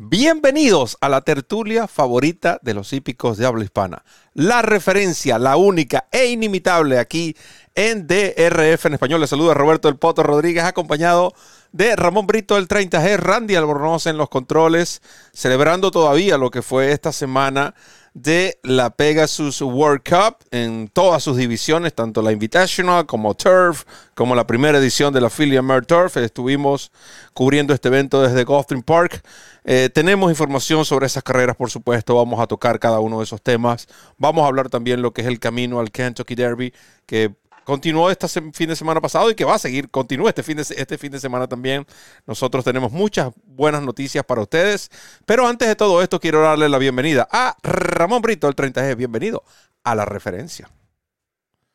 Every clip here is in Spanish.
bienvenidos a la tertulia favorita de los hípicos de habla hispana. La referencia, la única e inimitable aquí en DRF en español. Les saluda Roberto El Poto Rodríguez, acompañado de Ramón Brito del 30G, Randy Albornoz en los controles, celebrando todavía lo que fue esta semana de la Pegasus World Cup en todas sus divisiones, tanto la Invitational como Turf, como la primera edición de la Philly Mer Turf. Estuvimos cubriendo este evento desde Gotham Park. Eh, tenemos información sobre esas carreras, por supuesto. Vamos a tocar cada uno de esos temas. Vamos a hablar también lo que es el camino al Kentucky Derby, que continuó este fin de semana pasado y que va a seguir, continúa este fin de, este fin de semana también. Nosotros tenemos muchas buenas noticias para ustedes. Pero antes de todo esto, quiero darle la bienvenida a Ramón Brito, el 30G. Bienvenido a la referencia.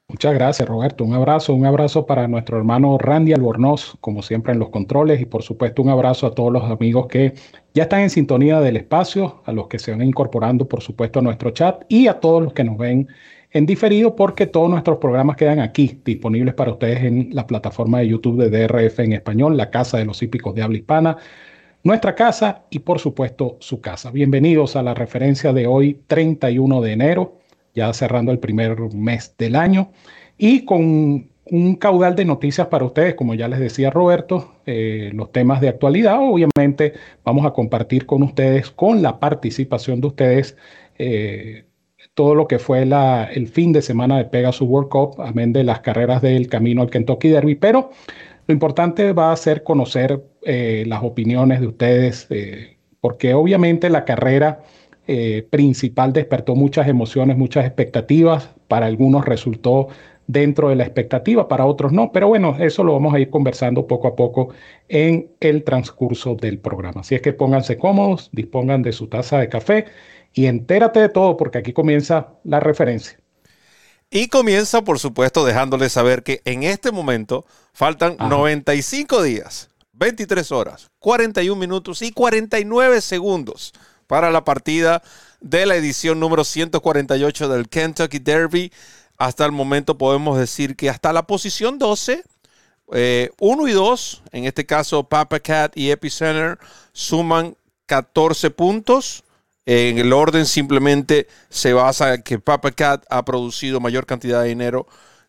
Muchas gracias, Roberto. Un abrazo, un abrazo para nuestro hermano Randy Albornoz, como siempre en los controles, y por supuesto un abrazo a todos los amigos que ya están en sintonía del espacio, a los que se van incorporando, por supuesto, a nuestro chat y a todos los que nos ven en diferido porque todos nuestros programas quedan aquí disponibles para ustedes en la plataforma de YouTube de DRF en español, la Casa de los Hípicos de Habla Hispana, nuestra casa y por supuesto su casa. Bienvenidos a la referencia de hoy, 31 de enero, ya cerrando el primer mes del año y con un caudal de noticias para ustedes, como ya les decía Roberto, eh, los temas de actualidad, obviamente vamos a compartir con ustedes, con la participación de ustedes, eh, todo lo que fue la, el fin de semana de Pegasus World Cup, amén de las carreras del camino al Kentucky Derby, pero lo importante va a ser conocer eh, las opiniones de ustedes, eh, porque obviamente la carrera eh, principal despertó muchas emociones, muchas expectativas, para algunos resultó dentro de la expectativa, para otros no, pero bueno, eso lo vamos a ir conversando poco a poco en el transcurso del programa. Así es que pónganse cómodos, dispongan de su taza de café y entérate de todo porque aquí comienza la referencia. Y comienza, por supuesto, dejándoles saber que en este momento faltan 95 días, 23 horas, 41 minutos y 49 segundos para la partida de la edición número 148 del Kentucky Derby. Hasta el momento podemos decir que hasta la posición 12, 1 eh, y 2, en este caso Papa Cat y Epicenter, suman 14 puntos. En el orden simplemente se basa en que Papa Cat ha producido mayor cantidad de dinero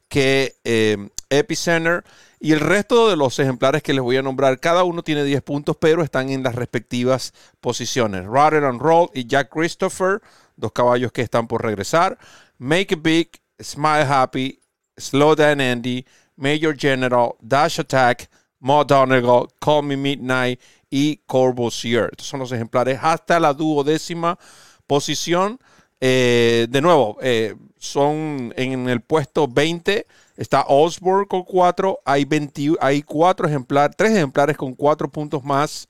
que eh, Epicenter. Y el resto de los ejemplares que les voy a nombrar, cada uno tiene 10 puntos, pero están en las respectivas posiciones. Rather and Roll y Jack Christopher, dos caballos que están por regresar. Make It Big, Smile Happy, Slow Down Andy, Major General, Dash Attack, Maud Donegal, Call Me Midnight y Corbusier. Estos son los ejemplares hasta la duodécima posición. Eh, de nuevo, eh, son en el puesto 20. Está Osborne con 4. Hay, 20, hay cuatro ejemplares, tres ejemplares con 4 puntos más.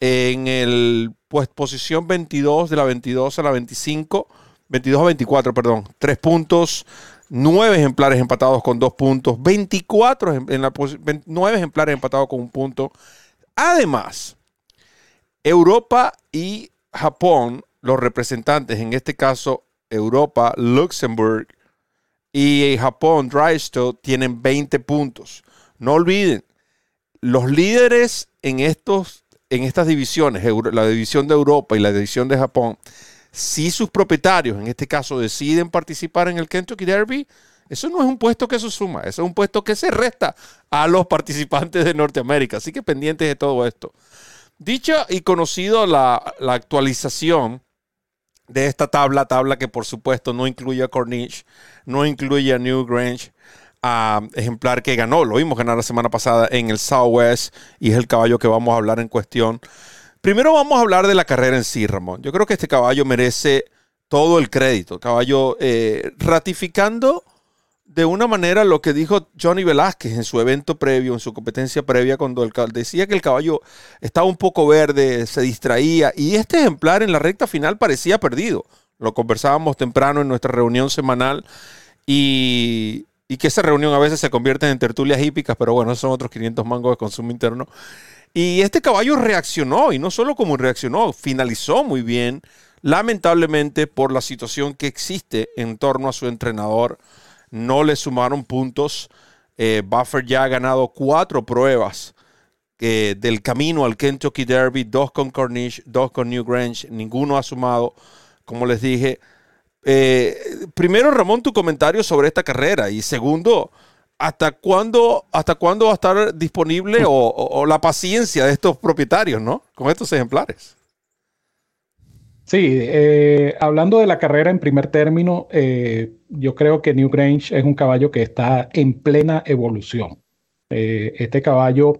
En el pues, posición 22, de la 22 a la 25, 22 a 24, perdón, 3 puntos. 9 ejemplares empatados con 2 puntos. 24 en la 9 ejemplares empatados con un punto. Además, Europa y Japón, los representantes, en este caso Europa, Luxemburgo y Japón, Drystone, tienen 20 puntos. No olviden, los líderes en, estos, en estas divisiones, la división de Europa y la división de Japón, si sus propietarios, en este caso, deciden participar en el Kentucky Derby, eso no es un puesto que se suma, eso es un puesto que se resta a los participantes de Norteamérica. Así que pendientes de todo esto. Dicha y conocido la, actualización de esta tabla, tabla que por supuesto no incluye a Corniche, no incluye a New Grange, ejemplar que ganó, lo vimos ganar la semana pasada en el Southwest y es el caballo que vamos a hablar en cuestión. Primero vamos a hablar de la carrera en sí, Ramón. Yo creo que este caballo merece todo el crédito. caballo eh, ratificando de una manera lo que dijo Johnny Velázquez en su evento previo, en su competencia previa, cuando el, decía que el caballo estaba un poco verde, se distraía, y este ejemplar en la recta final parecía perdido. Lo conversábamos temprano en nuestra reunión semanal y, y que esa reunión a veces se convierte en tertulias hípicas, pero bueno, son otros 500 mangos de consumo interno. Y este caballo reaccionó, y no solo como reaccionó, finalizó muy bien, lamentablemente por la situación que existe en torno a su entrenador, no le sumaron puntos. Eh, Buffer ya ha ganado cuatro pruebas eh, del camino al Kentucky Derby, dos con Cornish, dos con New Grange, ninguno ha sumado, como les dije. Eh, primero, Ramón, tu comentario sobre esta carrera y segundo, ¿hasta cuándo, hasta cuándo va a estar disponible o, la paciencia de estos propietarios, ¿no? Con estos ejemplares. Sí, hablando de la carrera en primer término, yo creo que New Grange es un caballo que está en plena evolución. Eh, este caballo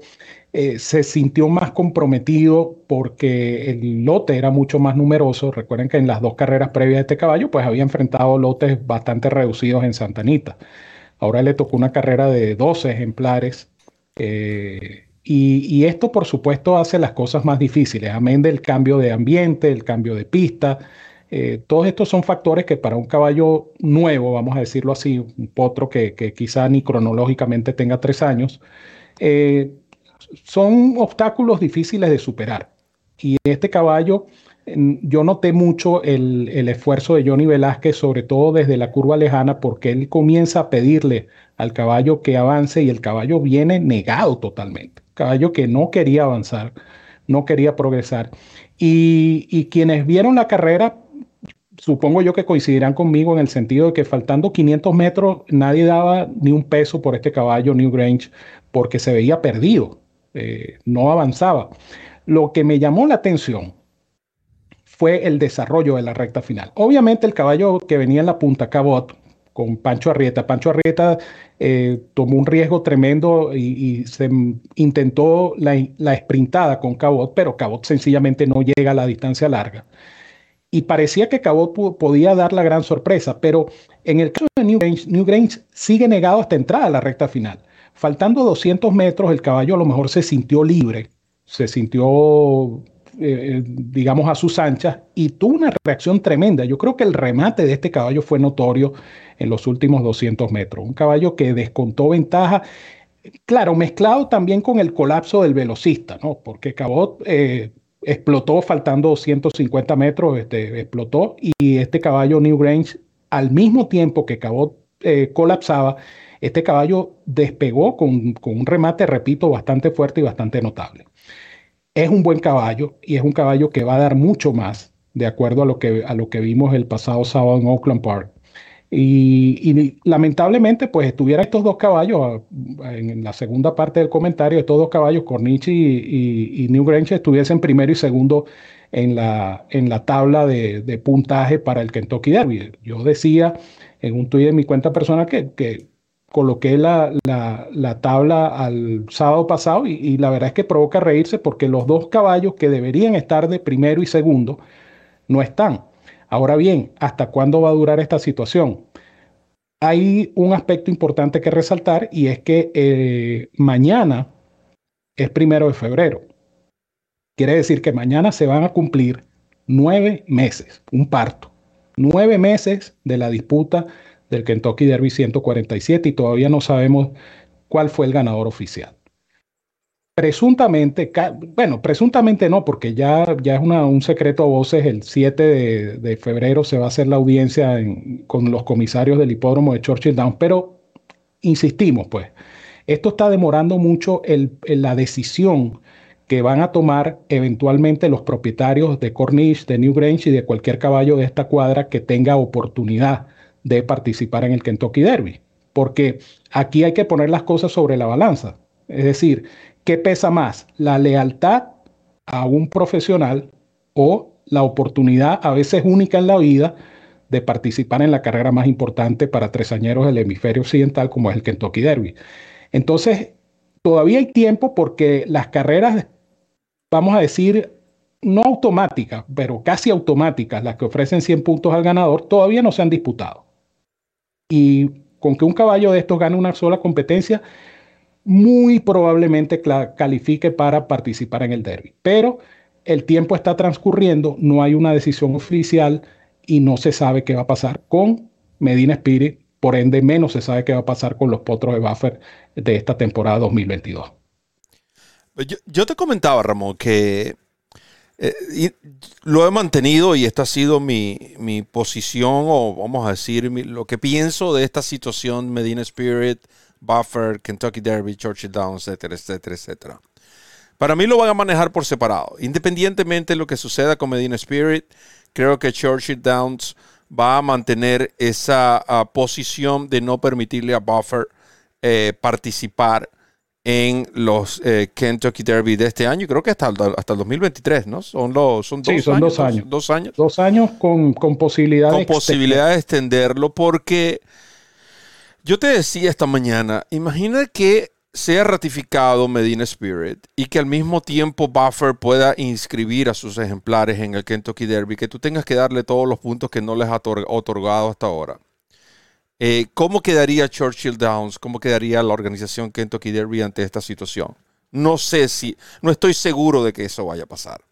se sintió más comprometido porque el lote era mucho más numeroso. Recuerden que en las dos carreras previas de este caballo, pues había enfrentado lotes bastante reducidos en Santa Anita. Ahora le tocó una carrera de 12 ejemplares. Eh, y, esto, por supuesto, hace las cosas más difíciles, amén del cambio de ambiente, el cambio de pista. Eh, todos estos son factores que para un caballo nuevo, vamos a decirlo así, un potro que, quizá ni cronológicamente tenga tres años, eh, son obstáculos difíciles de superar. Y este caballo yo noté mucho el, esfuerzo de Johnny Velázquez, sobre todo desde la curva lejana, porque él comienza a pedirle al caballo que avance y el caballo viene negado totalmente. Caballo que no quería avanzar, no quería progresar. Y, quienes vieron la carrera, supongo yo que coincidirán conmigo en el sentido de que faltando 500 metros nadie daba ni un peso por este caballo New Grange porque se veía perdido, eh, no avanzaba. Lo que me llamó la atención fue el desarrollo de la recta final. Obviamente el caballo que venía en la punta, Cabot, con Pancho Arrieta. Pancho Arrieta eh, tomó un riesgo tremendo y, se intentó la, la, sprintada con Cabot, pero Cabot sencillamente no llega a la distancia larga. Y parecía que Cabot podía dar la gran sorpresa, pero en el caso de New Grange, sigue negado hasta entrar a la recta final. Faltando 200 metros, el caballo a lo mejor se sintió libre, se sintió eh, digamos, a sus anchas y tuvo una reacción tremenda. Yo creo que el remate de este caballo fue notorio en los últimos 200 metros. Un caballo que descontó ventaja, claro, mezclado también con el colapso del velocista, ¿no? Porque Cabot eh, explotó faltando 150 metros, este, explotó y este caballo New Grange, al mismo tiempo que Cabot eh, colapsaba, este caballo despegó con, con un remate, repito, bastante fuerte y bastante notable es un buen caballo y es un caballo que va a dar mucho más, de acuerdo a lo que, a lo que vimos el pasado sábado en Oakland Park. Y, lamentablemente, pues estuvieran estos dos caballos, ah, en la segunda parte del comentario, estos dos caballos, Corniche y, New Grange, estuviesen primero y segundo en la, en la tabla de, puntaje para el Kentucky Derby. Yo decía en un tuit de mi cuenta personal que, que coloqué la, tabla al sábado pasado y, la verdad es que provoca reírse porque los dos caballos que deberían estar de primero y segundo no están. Ahora bien, ¿hasta cuándo va a durar esta situación? Hay un aspecto importante que resaltar y es que eh, mañana es primero de febrero. Quiere decir que mañana se van a cumplir nueve meses, un parto, nueve meses de la disputa del Kentucky Derby 147 y todavía no sabemos cuál fue el ganador oficial. Presuntamente, bueno, presuntamente no, porque ya, ya es un secreto a voces, el 7 de, febrero se va a hacer la audiencia con los comisarios del hipódromo de Churchill Downs, pero insistimos, pues, esto está demorando mucho la decisión que van a tomar eventualmente los propietarios de Cornish, de New Grange y de cualquier caballo de esta cuadra que tenga oportunidad de participar en el Kentucky Derby, porque aquí hay que poner las cosas sobre la balanza. Es decir, ¿qué pesa más? ¿La lealtad a un profesional o la oportunidad a veces única en la vida de participar en la carrera más importante para tresañeros del hemisferio occidental como es el Kentucky Derby? Entonces, todavía hay tiempo porque las carreras, vamos a decir, no automáticas, pero casi automáticas, las que ofrecen 100 puntos al ganador, todavía no se han disputado. Y con que un caballo de estos gane una sola competencia, muy probablemente califique para participar en el derby. Pero el tiempo está transcurriendo, no hay una decisión oficial y no se sabe qué va a pasar con Medina Spirit, por ende menos se sabe qué va a pasar con los potros de buffer de esta temporada 2022. Yo, te comentaba, Ramón, que eh, lo he mantenido y esta ha sido mi, posición, o vamos a decir, lo que pienso de esta situación, Medina Spirit, Buffer, Kentucky Derby, Churchill Downs, etcétera, etcétera, etcétera. Para mí lo van a manejar por separado. Independientemente de lo que suceda con Medina Spirit, creo que Churchill Downs va a mantener esa ah, posición de no permitirle a Buffer eh, participar en los eh, Kentucky Derby de este año. Creo que hasta, hasta el 2023, ¿no? Son, los, son, dos, son años, dos años. Dos, años. Dos años con, con posibilidad, con posibilidad de extenderlo porque yo te decía esta mañana, imagina que sea ratificado Medina Spirit y que al mismo tiempo Buffer pueda inscribir a sus ejemplares en el Kentucky Derby, que tú tengas que darle todos los puntos que no les ha otorgado hasta ahora. Eh, ¿Cómo quedaría Churchill Downs? ¿Cómo quedaría la organización Kentucky Derby ante esta situación? No sé si, no estoy seguro de que eso vaya a pasar.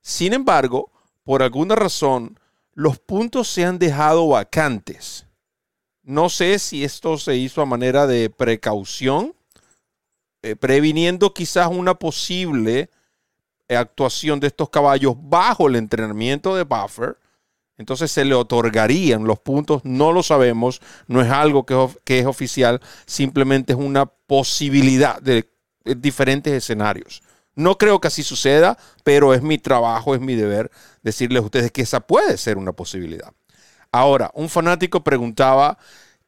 Sin embargo, por alguna razón, los puntos se han dejado vacantes. No sé si esto se hizo a manera de precaución eh, previniendo quizás una posible eh, actuación de estos caballos bajo el entrenamiento de Buffer. Entonces se le otorgarían los puntos, no lo sabemos, no es algo que, que es oficial, simplemente es una posibilidad de diferentes escenarios. No creo que así suceda, pero es mi trabajo, es mi deber decirles a ustedes que esa puede ser una posibilidad. Ahora, un fanático preguntaba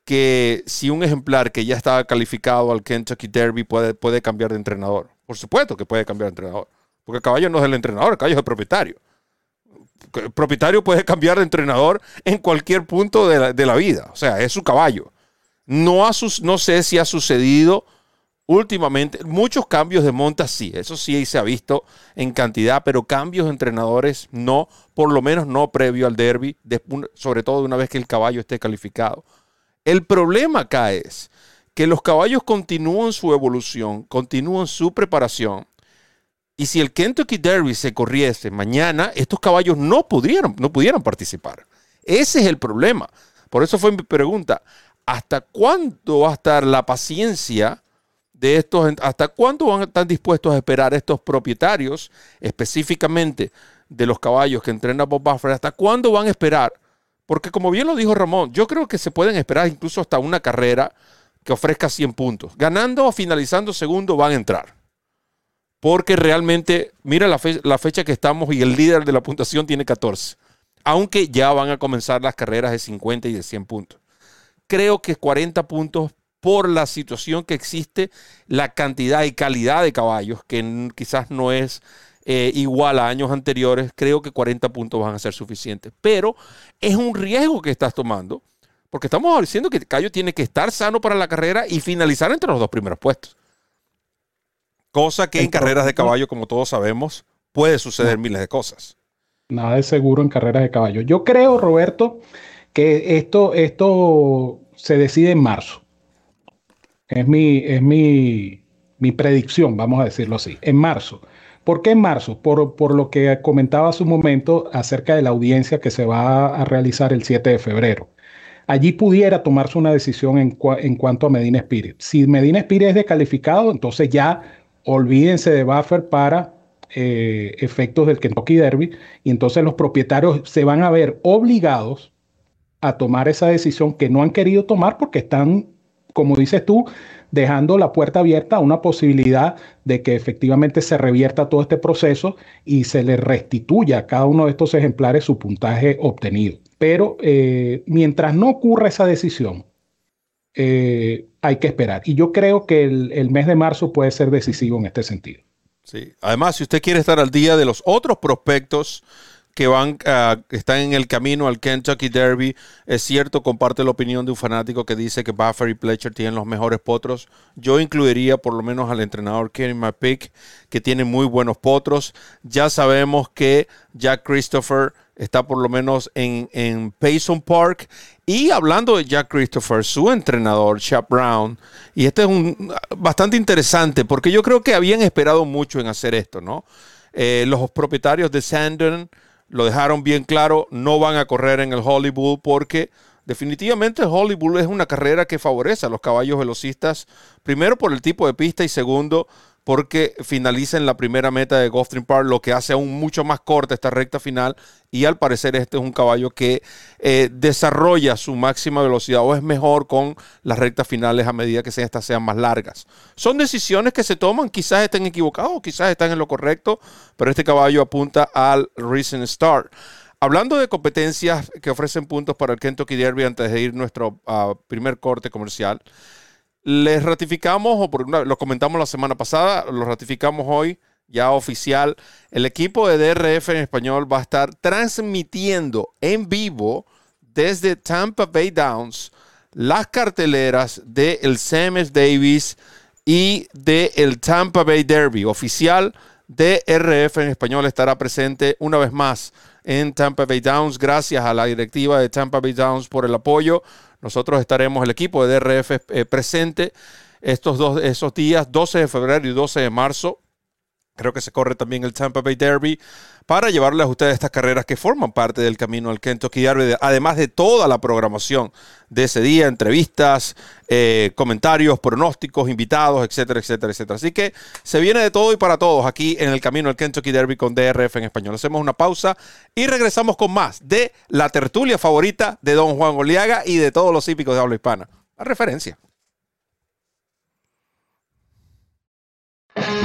que si un ejemplar que ya estaba calificado al Kentucky Derby puede, puede cambiar de entrenador. Por supuesto que puede cambiar de entrenador. Porque el caballo no es el entrenador, el caballo es el propietario. El propietario puede cambiar de entrenador en cualquier punto de la, vida. O sea, es su caballo. No, no sé si ha sucedido últimamente. Muchos cambios de monta sí, eso sí se ha visto en cantidad, pero cambios de entrenadores no, por lo menos no previo al derby, sobre todo una vez que el caballo esté calificado. El problema acá es que los caballos continúan su evolución, continúan su preparación. Y si el Kentucky Derby se corriese mañana, estos caballos no pudieron, no pudieron participar. Ese es el problema. Por eso fue mi pregunta. ¿Hasta cuándo va a estar la paciencia de estos? ¿Hasta cuándo van a estar dispuestos a esperar estos propietarios, específicamente de los caballos que entrena Bob Buffer? ¿Hasta cuándo van a esperar porque como bien lo dijo Ramón, yo creo que se pueden esperar incluso hasta una carrera que ofrezca 100 puntos. Ganando o finalizando segundo van a entrar. Porque realmente, mira la, la fecha que estamos y el líder de la puntuación tiene 14. Aunque ya van a comenzar las carreras de 50 y de 100 puntos. Creo que 40 puntos por la situación que existe, la cantidad y calidad de caballos, que quizás no es eh, igual a años anteriores, creo que 40 puntos van a ser suficientes. Pero es un riesgo que estás tomando, porque estamos diciendo que Cayo tiene que estar sano para la carrera y finalizar entre los dos primeros puestos. Cosa que en carreras de caballo, como todos sabemos, puede suceder miles de cosas. Nada de seguro en carreras de caballo. Yo creo, Roberto, que esto, esto se decide en marzo. Es mi, es mi, mi predicción, vamos a decirlo así. En marzo. ¿Por qué en marzo? Por, lo que comentaba hace un momento acerca de la audiencia que se va a realizar el 7 de febrero. Allí pudiera tomarse una decisión en, cuanto a Medina Spirit. Si Medina Spirit es descalificado, entonces ya olvídense de buffer para eh, efectos del Kentucky Derby y entonces los propietarios se van a ver obligados a tomar esa decisión que no han querido tomar porque están, como dices tú, dejando la puerta abierta a una posibilidad de que efectivamente se revierta todo este proceso y se le restituya a cada uno de estos ejemplares su puntaje obtenido. Pero eh, mientras no ocurra esa decisión, eh, hay que esperar. Y yo creo que el, el mes de marzo puede ser decisivo en este sentido. Sí. Además, si usted quiere estar al día de los otros prospectos que van, uh, están en el camino al Kentucky Derby. Es cierto, comparte la opinión de un fanático que dice que Buffer y Pletcher tienen los mejores potros. Yo incluiría por lo menos al entrenador Kenny McPick, que tiene muy buenos potros. Ya sabemos que Jack Christopher está por lo menos en, en Payson Park. Y hablando de Jack Christopher, su entrenador, Chap Brown, y este es un bastante interesante porque yo creo que habían esperado mucho en hacer esto, ¿no? Eh, los propietarios de Sandon lo dejaron bien claro, no van a correr en el Hollywood porque definitivamente el Hollywood es una carrera que favorece a los caballos velocistas, primero por el tipo de pista y segundo porque finaliza en la primera meta de Gulfstream Park, lo que hace aún mucho más corta esta recta final. Y al parecer este es un caballo que eh, desarrolla su máxima velocidad o es mejor con las rectas finales a medida que estas sean más largas. Son decisiones que se toman, quizás estén equivocados, quizás están en lo correcto, pero este caballo apunta al Recent Start. Hablando de competencias que ofrecen puntos para el Kentucky Derby antes de ir nuestro ah, primer corte comercial, les ratificamos, o por lo comentamos la semana pasada, lo ratificamos hoy, ya oficial. El equipo de DRF en español va a estar transmitiendo en vivo desde Tampa Bay Downs las carteleras del el Sam Davis y del el Tampa Bay Derby oficial. DRF en español estará presente una vez más en Tampa Bay Downs. Gracias a la directiva de Tampa Bay Downs por el apoyo. Nosotros estaremos, el equipo de DRF, eh, presente estos dos, esos días, 12 de febrero y 12 de marzo. Creo que se corre también el Tampa Bay Derby para llevarles a ustedes estas carreras que forman parte del camino al Kentucky Derby, además de toda la programación de ese día, entrevistas, eh, comentarios, pronósticos, invitados, etcétera, etcétera, etcétera. Así que se viene de todo y para todos aquí en el camino al Kentucky Derby con DRF en español. Hacemos una pausa y regresamos con más de la tertulia favorita de Don Juan Oliaga y de todos los hípicos de habla hispana. La referencia.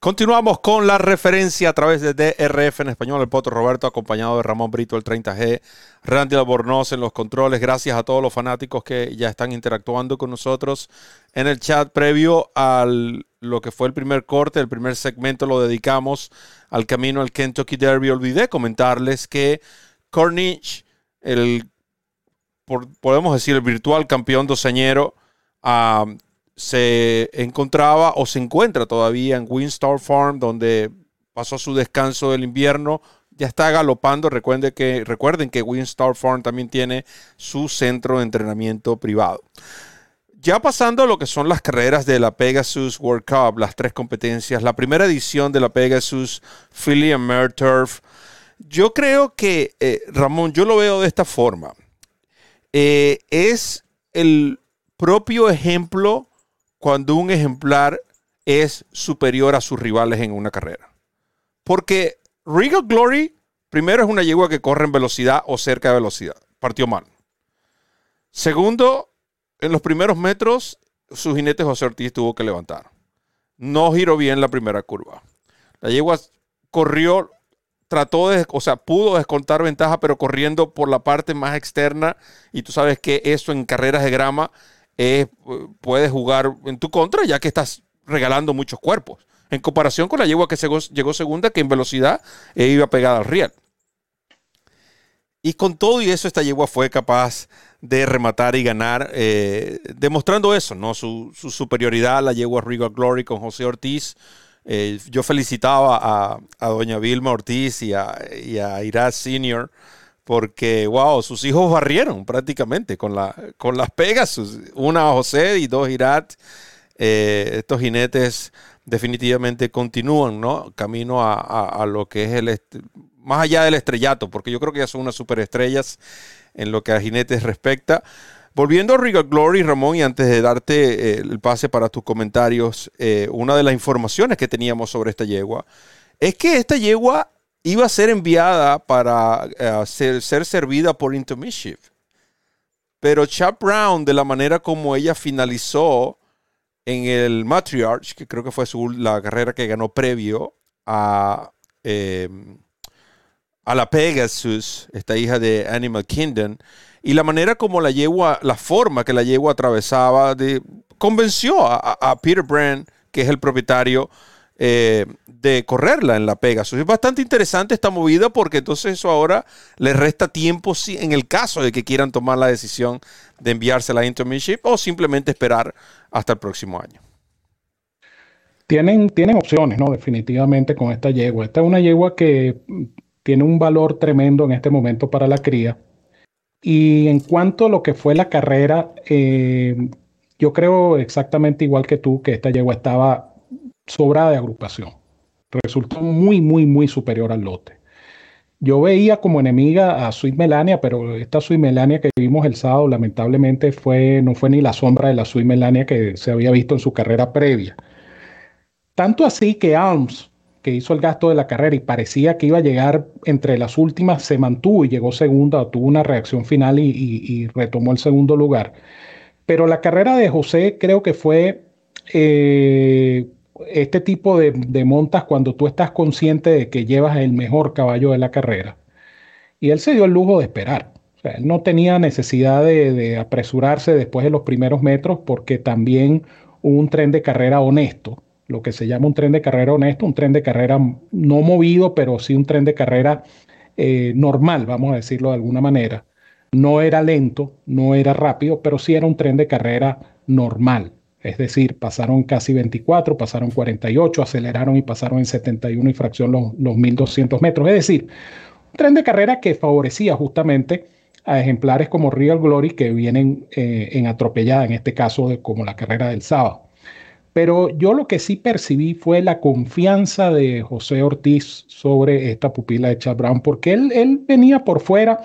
Continuamos con la referencia a través de DRF en español, el Potro Roberto, acompañado de Ramón Brito, el 30G, Randy Albornoz en los controles. Gracias a todos los fanáticos que ya están interactuando con nosotros en el chat previo a lo que fue el primer corte. El primer segmento lo dedicamos al camino al Kentucky Derby. Olvidé comentarles que Corniche, el, podemos decir, el virtual campeón doceñero, uh, se encontraba o se encuentra todavía en Winstar Farm, donde pasó su descanso del invierno. Ya está galopando. Recuerden que, recuerden que Winstar Farm también tiene su centro de entrenamiento privado. Ya pasando a lo que son las carreras de la Pegasus World Cup, las tres competencias, la primera edición de la Pegasus Philly and Turf. Yo creo que, eh, Ramón, yo lo veo de esta forma. Eh, es el propio ejemplo cuando un ejemplar es superior a sus rivales en una carrera. Porque Regal Glory, primero, es una yegua que corre en velocidad o cerca de velocidad. Partió mal. Segundo, en los primeros metros, su jinete José Ortiz tuvo que levantar. No giró bien la primera curva. La yegua corrió, trató de, o sea, pudo descontar ventaja, pero corriendo por la parte más externa. Y tú sabes que eso en carreras de grama puedes jugar en tu contra ya que estás regalando muchos cuerpos. En comparación con la yegua que llegó, segunda, que en velocidad eh, iba pegada al riel. Y con todo y eso, esta yegua fue capaz de rematar y ganar, eh, demostrando eso, ¿no? Su, superioridad a la yegua Regal Glory con José Ortiz. Eh, yo felicitaba a, doña Vilma Ortiz y a, y a Iraz Senior porque, wow, sus hijos barrieron prácticamente con, la, con las Pegasus. Una José y dos Irat. Eh, estos jinetes definitivamente continúan, ¿no? Camino a, lo que es el, más allá del estrellato, porque yo creo que ya son unas superestrellas en lo que a jinetes respecta. Volviendo a Regal Glory, Ramón, y antes de darte eh, el pase para tus comentarios, eh, una de las informaciones que teníamos sobre esta yegua es que esta yegua iba a ser enviada para eh, ser, servida por Into Pero Chap Brown, de la manera como ella finalizó en el Matriarch, que creo que fue su, la carrera que ganó previo a, em, a la Pegasus, esta hija de Animal Kingdom, y la manera como la yegua, la forma que la yegua atravesaba, convenció a, a Peter Brand que es el propietario eh, de correrla en la Pegasus. Es bastante interesante esta movida porque entonces eso ahora le resta tiempo si, en el caso de que quieran tomar la decisión de enviársela a Intermediate o simplemente esperar hasta el próximo año. Tienen, tienen opciones, ¿no? Definitivamente con esta yegua. Esta es una yegua que tiene un valor tremendo en este momento para la cría. Y en cuanto a lo que fue la carrera, eh, yo creo exactamente igual que tú que esta yegua estaba sobrada de agrupación. Resultó muy, muy, muy superior al lote. Yo veía como enemiga a Sweet Melania, pero esta Sweet Melania que vimos el sábado, lamentablemente, fue, no fue ni la sombra de la Sweet Melania que se había visto en su carrera previa. Tanto así que Alms, que hizo el gasto de la carrera y parecía que iba a llegar entre las últimas, se mantuvo y llegó segunda, tuvo una reacción final y, retomó el segundo lugar. Pero la carrera de José creo que fue eh, este tipo de, montas cuando tú estás consciente de que llevas el mejor caballo de la carrera. Y él se dio el lujo de esperar. O sea, él no tenía necesidad de, apresurarse después de los primeros metros porque también un tren de carrera honesto, lo que se llama un tren de carrera honesto, un tren de carrera no movido, pero sí un tren de carrera eh, normal, vamos a decirlo de alguna manera. No era lento, no era rápido, pero sí era un tren de carrera normal. Es decir, pasaron casi 24, pasaron 48, aceleraron y pasaron en 71 y fracción los, los 1200 metros. Es decir, un tren de carrera que favorecía justamente a ejemplares como Real Glory que vienen eh, en atropellada, en este caso como la carrera del sábado. Pero yo lo que sí percibí fue la confianza de José Ortiz sobre esta pupila de Chad Brown, porque él, él venía por fuera,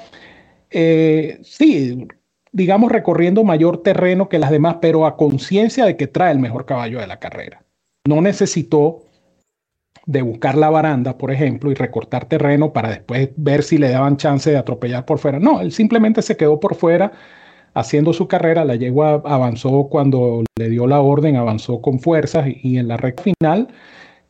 eh, sí, digamos, recorriendo mayor terreno que las demás, pero a conciencia de que trae el mejor caballo de la carrera. No necesitó de buscar la baranda, por ejemplo, y recortar terreno para después ver si le daban chance de atropellar por fuera. No, él simplemente se quedó por fuera haciendo su carrera. La yegua avanzó cuando le dio la orden, avanzó con fuerzas y en la recta final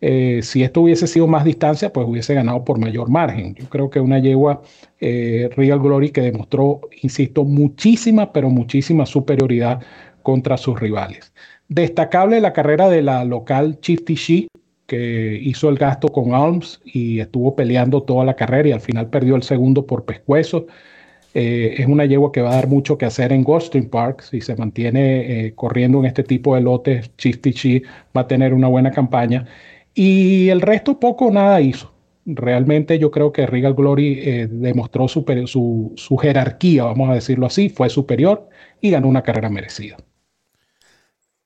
eh, si esto hubiese sido más distancia, pues hubiese ganado por mayor margen. Yo creo que una yegua eh, Real Glory que demostró, insisto, muchísima, pero muchísima superioridad contra sus rivales. Destacable la carrera de la local Chifty She, que hizo el gasto con Alms y estuvo peleando toda la carrera y al final perdió el segundo por pescuezo. Eh, es una yegua que va a dar mucho que hacer en Goldstream Park. Si se mantiene corriendo en este tipo de lotes, Chifty She va a tener una buena campaña. Y el resto poco o nada hizo. Realmente yo creo que Regal Glory eh, demostró su, jerarquía, vamos a decirlo así, fue superior y ganó una carrera merecida.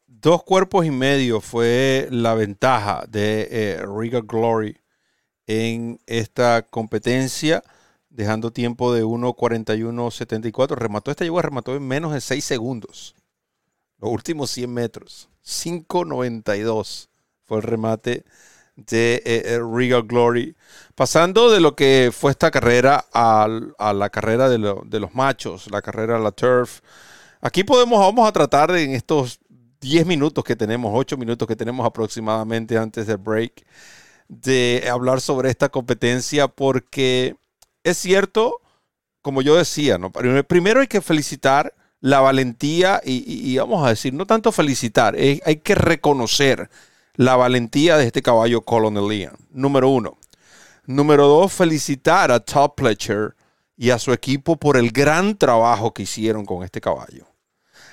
Dos cuerpos y medio fue la ventaja de eh, Regal Glory en esta competencia, dejando tiempo de 1.41.74. Remató esta llegó, remató en menos de 6 segundos. Los últimos 100 metros. 5.92 fue el remate de eh, eh, Regal Glory. Pasando de lo que fue esta carrera a, la carrera de, los machos, la carrera de la turf. Aquí podemos, vamos a tratar en estos 10 minutos que tenemos, 8 minutos que tenemos aproximadamente antes del break, de hablar sobre esta competencia porque es cierto, como yo decía, ¿no? primero hay que felicitar la valentía y, vamos a decir, no tanto felicitar, hay que reconocer la valentía de este caballo Colonel Leon. Número uno. Número dos, felicitar a Top Pletcher y a su equipo por el gran trabajo que hicieron con este caballo.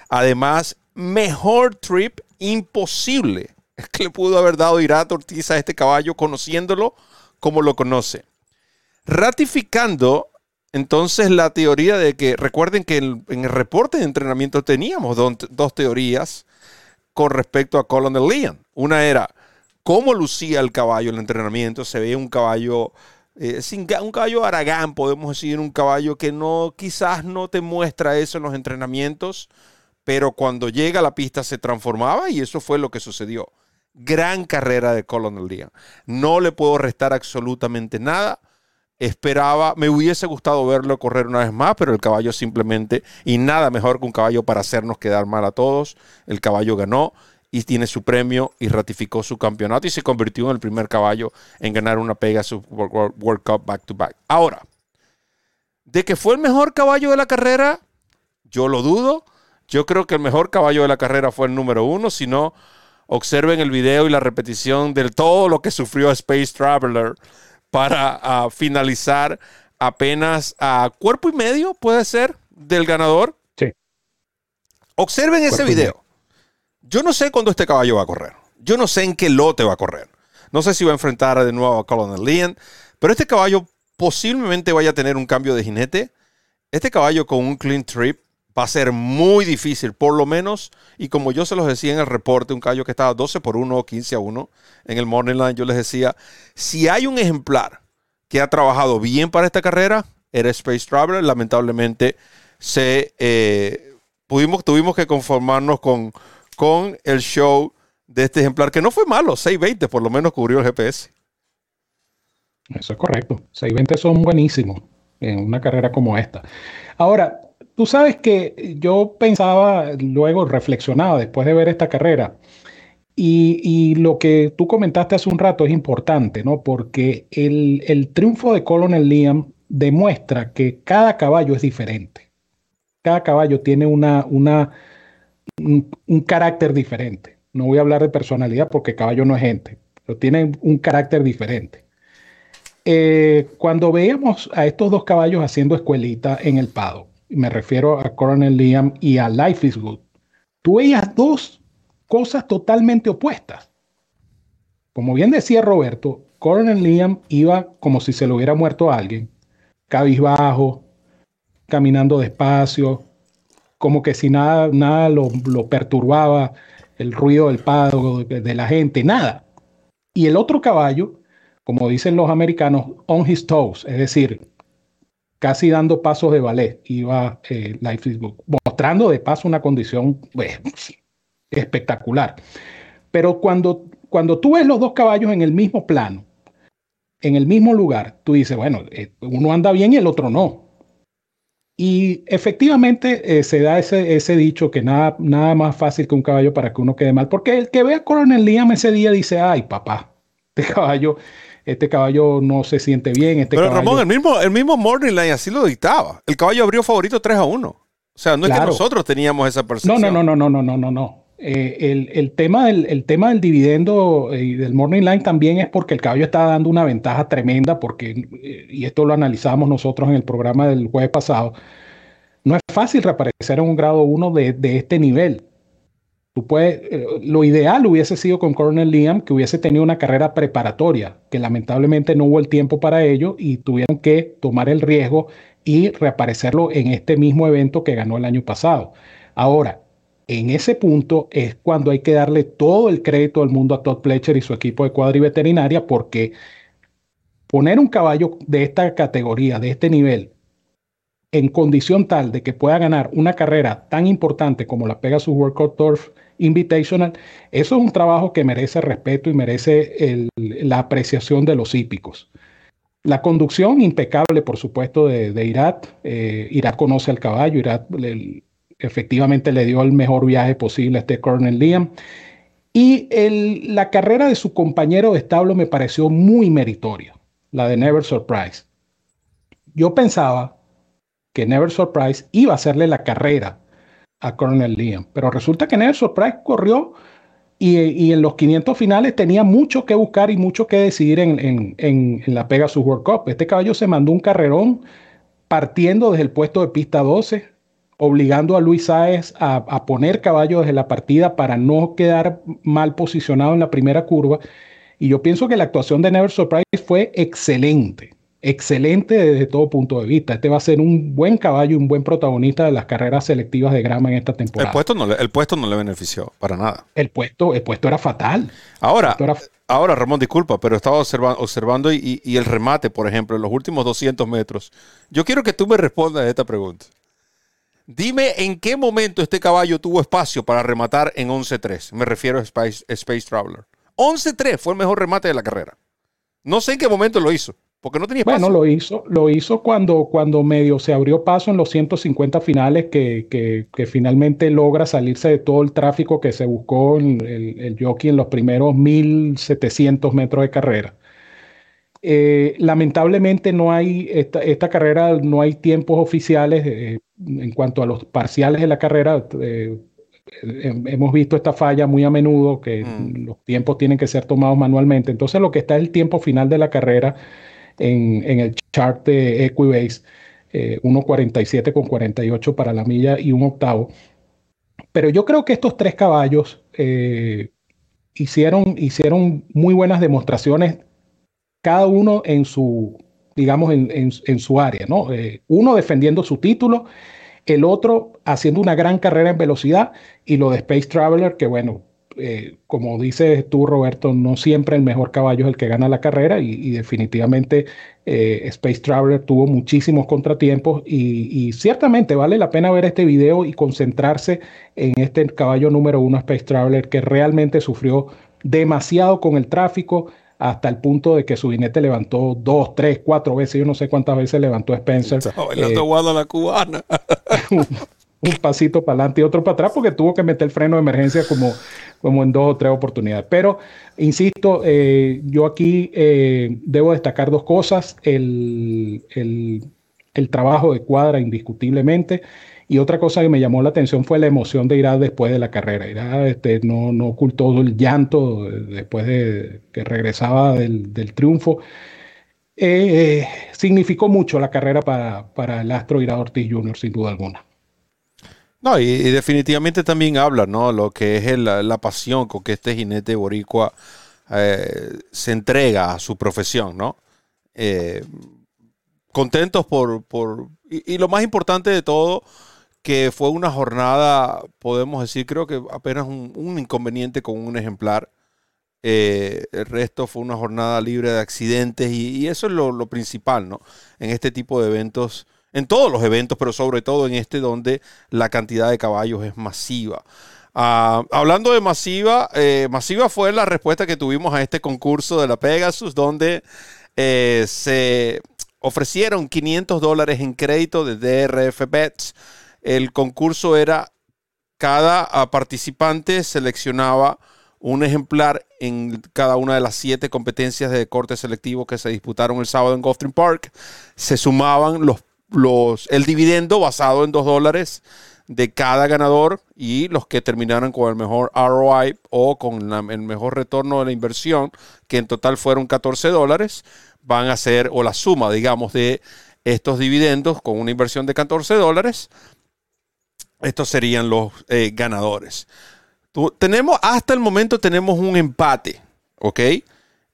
Además, mejor trip imposible es que le pudo haber dado Irato Ortiz a este caballo conociéndolo como lo conoce. Ratificando entonces la teoría de que, recuerden que en, el reporte de entrenamiento teníamos dos teorías con respecto a Colonel Leon. Una era cómo lucía el caballo en el entrenamiento. Se veía un caballo, eh, sin, un caballo aragán, podemos decir, un caballo que no, quizás no te muestra eso en los entrenamientos, pero cuando llega a la pista se transformaba y eso fue lo que sucedió. Gran carrera de Colonel Leon. No le puedo restar absolutamente nada esperaba, me hubiese gustado verlo correr una vez más, pero el caballo simplemente, y nada mejor que un caballo para hacernos quedar mal a todos, el caballo ganó y tiene su premio y ratificó su campeonato y se convirtió en el primer caballo en ganar una pega su World Cup back to back. Ahora, de que fue el mejor caballo de la carrera, yo lo dudo. Yo creo que el mejor caballo de la carrera fue el número uno, si no observen el video y la repetición de todo lo que sufrió Space Traveler para ah, finalizar apenas a cuerpo y medio, puede ser, del ganador. Sí. Observen ese video. Yo no sé cuándo este caballo va a correr. Yo no sé en qué lote va a correr. No sé si va a enfrentar de nuevo a Colonel Leon, pero este caballo posiblemente vaya a tener un cambio de jinete. Este caballo con un clean trip va a ser muy difícil, por lo menos, y como yo se los decía en el reporte, un caballo que estaba 12 por 1 o 15 a 1 en el Morning Line, yo les decía, si hay un ejemplar que ha trabajado bien para esta carrera, era Space Traveler, lamentablemente se, eh, pudimos, tuvimos que conformarnos con, con el show de este ejemplar, que no fue malo, 620 por lo menos cubrió el GPS. Eso es correcto, 620 son buenísimos en una carrera como esta. Ahora, Tú sabes que yo pensaba, luego reflexionaba después de ver esta carrera, y, lo que tú comentaste hace un rato es importante, ¿no? Porque el, triunfo de Colonel Liam demuestra que cada caballo es diferente. Cada caballo tiene una, un, carácter diferente. No voy a hablar de personalidad porque caballo no es gente, pero tiene un carácter diferente. Eh, cuando veíamos a estos dos caballos haciendo escuelita en el Pado, me refiero a Coronel Liam y a Life is Good, tú veías dos cosas totalmente opuestas. Como bien decía Roberto, Coronel Liam iba como si se le hubiera muerto a alguien, cabizbajo, caminando despacio, como que si nada, nada lo, lo perturbaba, el ruido del pago de la gente, nada. Y el otro caballo, como dicen los americanos, on his toes, es decir, casi dando pasos de ballet, iba eh, Life mostrando de paso una condición pues, espectacular. Pero cuando, cuando tú ves los dos caballos en el mismo plano, en el mismo lugar, tú dices, bueno, eh, uno anda bien y el otro no. Y efectivamente eh, se da ese, ese dicho que nada, nada más fácil que un caballo para que uno quede mal, porque el que ve a Coronel Liam ese día dice, ay papá, este caballo este caballo no se siente bien. Este Pero Ramón, el mismo, el mismo Morning Line así lo dictaba. El caballo abrió favorito 3 a 1. O sea, no es que nosotros teníamos esa percepción. No, no, no, no, no, no, no, no. Eh, el, tema del, el tema del dividendo y del Morning Line también es porque el caballo está dando una ventaja tremenda, porque, eh, y esto lo analizamos nosotros en el programa del jueves pasado, no es fácil reaparecer en un grado 1 de, de este nivel. Tú puedes, eh, lo ideal hubiese sido con Colonel Liam que hubiese tenido una carrera preparatoria, que lamentablemente no hubo el tiempo para ello y tuvieron que tomar el riesgo y reaparecerlo en este mismo evento que ganó el año pasado. Ahora, en ese punto es cuando hay que darle todo el crédito al mundo a Todd Pletcher y su equipo de cuadri veterinaria, porque poner un caballo de esta categoría, de este nivel, en condición tal de que pueda ganar una carrera tan importante como la Pegasus World Turf Invitational, eso es un trabajo que merece respeto y merece la apreciación de los hípicos. La conducción impecable, por supuesto, de, Irat. Eh, Irat conoce al caballo, Irat efectivamente le dio el mejor viaje posible a este Colonel Liam. Y la carrera de su compañero de establo me pareció muy meritoria, la de Never Surprise. Yo pensaba que Never Surprise iba a hacerle la carrera a Colonel Liam. Pero resulta que Never Surprise corrió y, en los 500 finales tenía mucho que buscar y mucho que decidir en, en, la Pegasus World Cup. Este caballo se mandó un carrerón partiendo desde el puesto de pista 12, obligando a Luis Sáez a, a poner caballo desde la partida para no quedar mal posicionado en la primera curva. Y yo pienso que la actuación de Never Surprise fue excelente excelente desde todo punto de vista. Este va a ser un buen caballo y un buen protagonista de las carreras selectivas de grama en esta temporada. El puesto no, el puesto no le benefició para nada. El puesto, el puesto era fatal. Ahora, ahora Ramón, disculpa, pero estaba observando, observando y, y, el remate, por ejemplo, en los últimos 200 metros. Yo quiero que tú me respondas a esta pregunta. Dime en qué momento este caballo tuvo espacio para rematar en 11-3. Me refiero a Space, Space Traveler. 11-3 fue el mejor remate de la carrera. No sé en qué momento lo hizo. Porque no tenía Bueno, lo hizo, lo hizo cuando, cuando medio se abrió paso en los 150 finales que, que, finalmente logra salirse de todo el tráfico que se buscó en el, el jockey en los primeros 1700 metros de carrera. Eh, lamentablemente no hay, esta, esta, carrera no hay tiempos oficiales eh, en cuanto a los parciales de la carrera. Eh, hemos visto esta falla muy a menudo, que mm. los tiempos tienen que ser tomados manualmente. Entonces lo que está es el tiempo final de la carrera en, el chart de Equibase, 1.47 con 48 para la milla y un octavo. Pero yo creo que estos tres caballos hicieron, hicieron muy buenas demostraciones, cada uno en su, digamos, en, su área, ¿no? Eh, uno defendiendo su título, el otro haciendo una gran carrera en velocidad y lo de Space Traveler, que bueno, eh, como dices tú, Roberto, no siempre el mejor caballo es el que gana la carrera y, definitivamente eh, Space Traveler tuvo muchísimos contratiempos y, ciertamente vale la pena ver este video y concentrarse en este caballo número uno, Space Traveler, que realmente sufrió demasiado con el tráfico hasta el punto de que su jinete levantó dos, tres, cuatro veces, yo no sé cuántas veces levantó Spencer. Eh, la cubana. un pasito para adelante y otro para atrás porque tuvo que meter el freno de emergencia como, como en dos o tres oportunidades. Pero, insisto, eh, yo aquí eh, debo destacar dos cosas. El, el, trabajo de cuadra indiscutiblemente. Y otra cosa que me llamó la atención fue la emoción de Irá después de la carrera. Irá este, no, no ocultó el llanto después de que regresaba del, del triunfo. Eh, significó mucho la carrera para, para el astro Irá Ortiz Jr., sin duda alguna. No, y, definitivamente también habla, ¿no? Lo que es la pasión con que este jinete boricua eh, se entrega a su profesión, ¿no? Eh, contentos por... por y, lo más importante de todo, que fue una jornada, podemos decir, creo que apenas un, inconveniente con un ejemplar. Eh, el resto fue una jornada libre de accidentes y, eso es lo, lo, principal, ¿no? En este tipo de eventos en todos los eventos, pero sobre todo en este donde la cantidad de caballos es masiva. Ah, hablando de masiva, eh, masiva fue la respuesta que tuvimos a este concurso de la Pegasus, donde eh, se ofrecieron 500 dólares en crédito de DRF Bets. El concurso era, cada ah, participante seleccionaba un ejemplar en cada una de las siete competencias de corte selectivo que se disputaron el sábado en Gulfstream Park. Se sumaban los los, el dividendo basado en 2 dólares de cada ganador y los que terminaron con el mejor ROI o con el mejor retorno de la inversión, que en total fueron 14 dólares, van a ser, o la suma, digamos, de estos dividendos con una inversión de 14 dólares, estos serían los eh, ganadores. tenemos, hasta el momento tenemos un empate, ¿ok?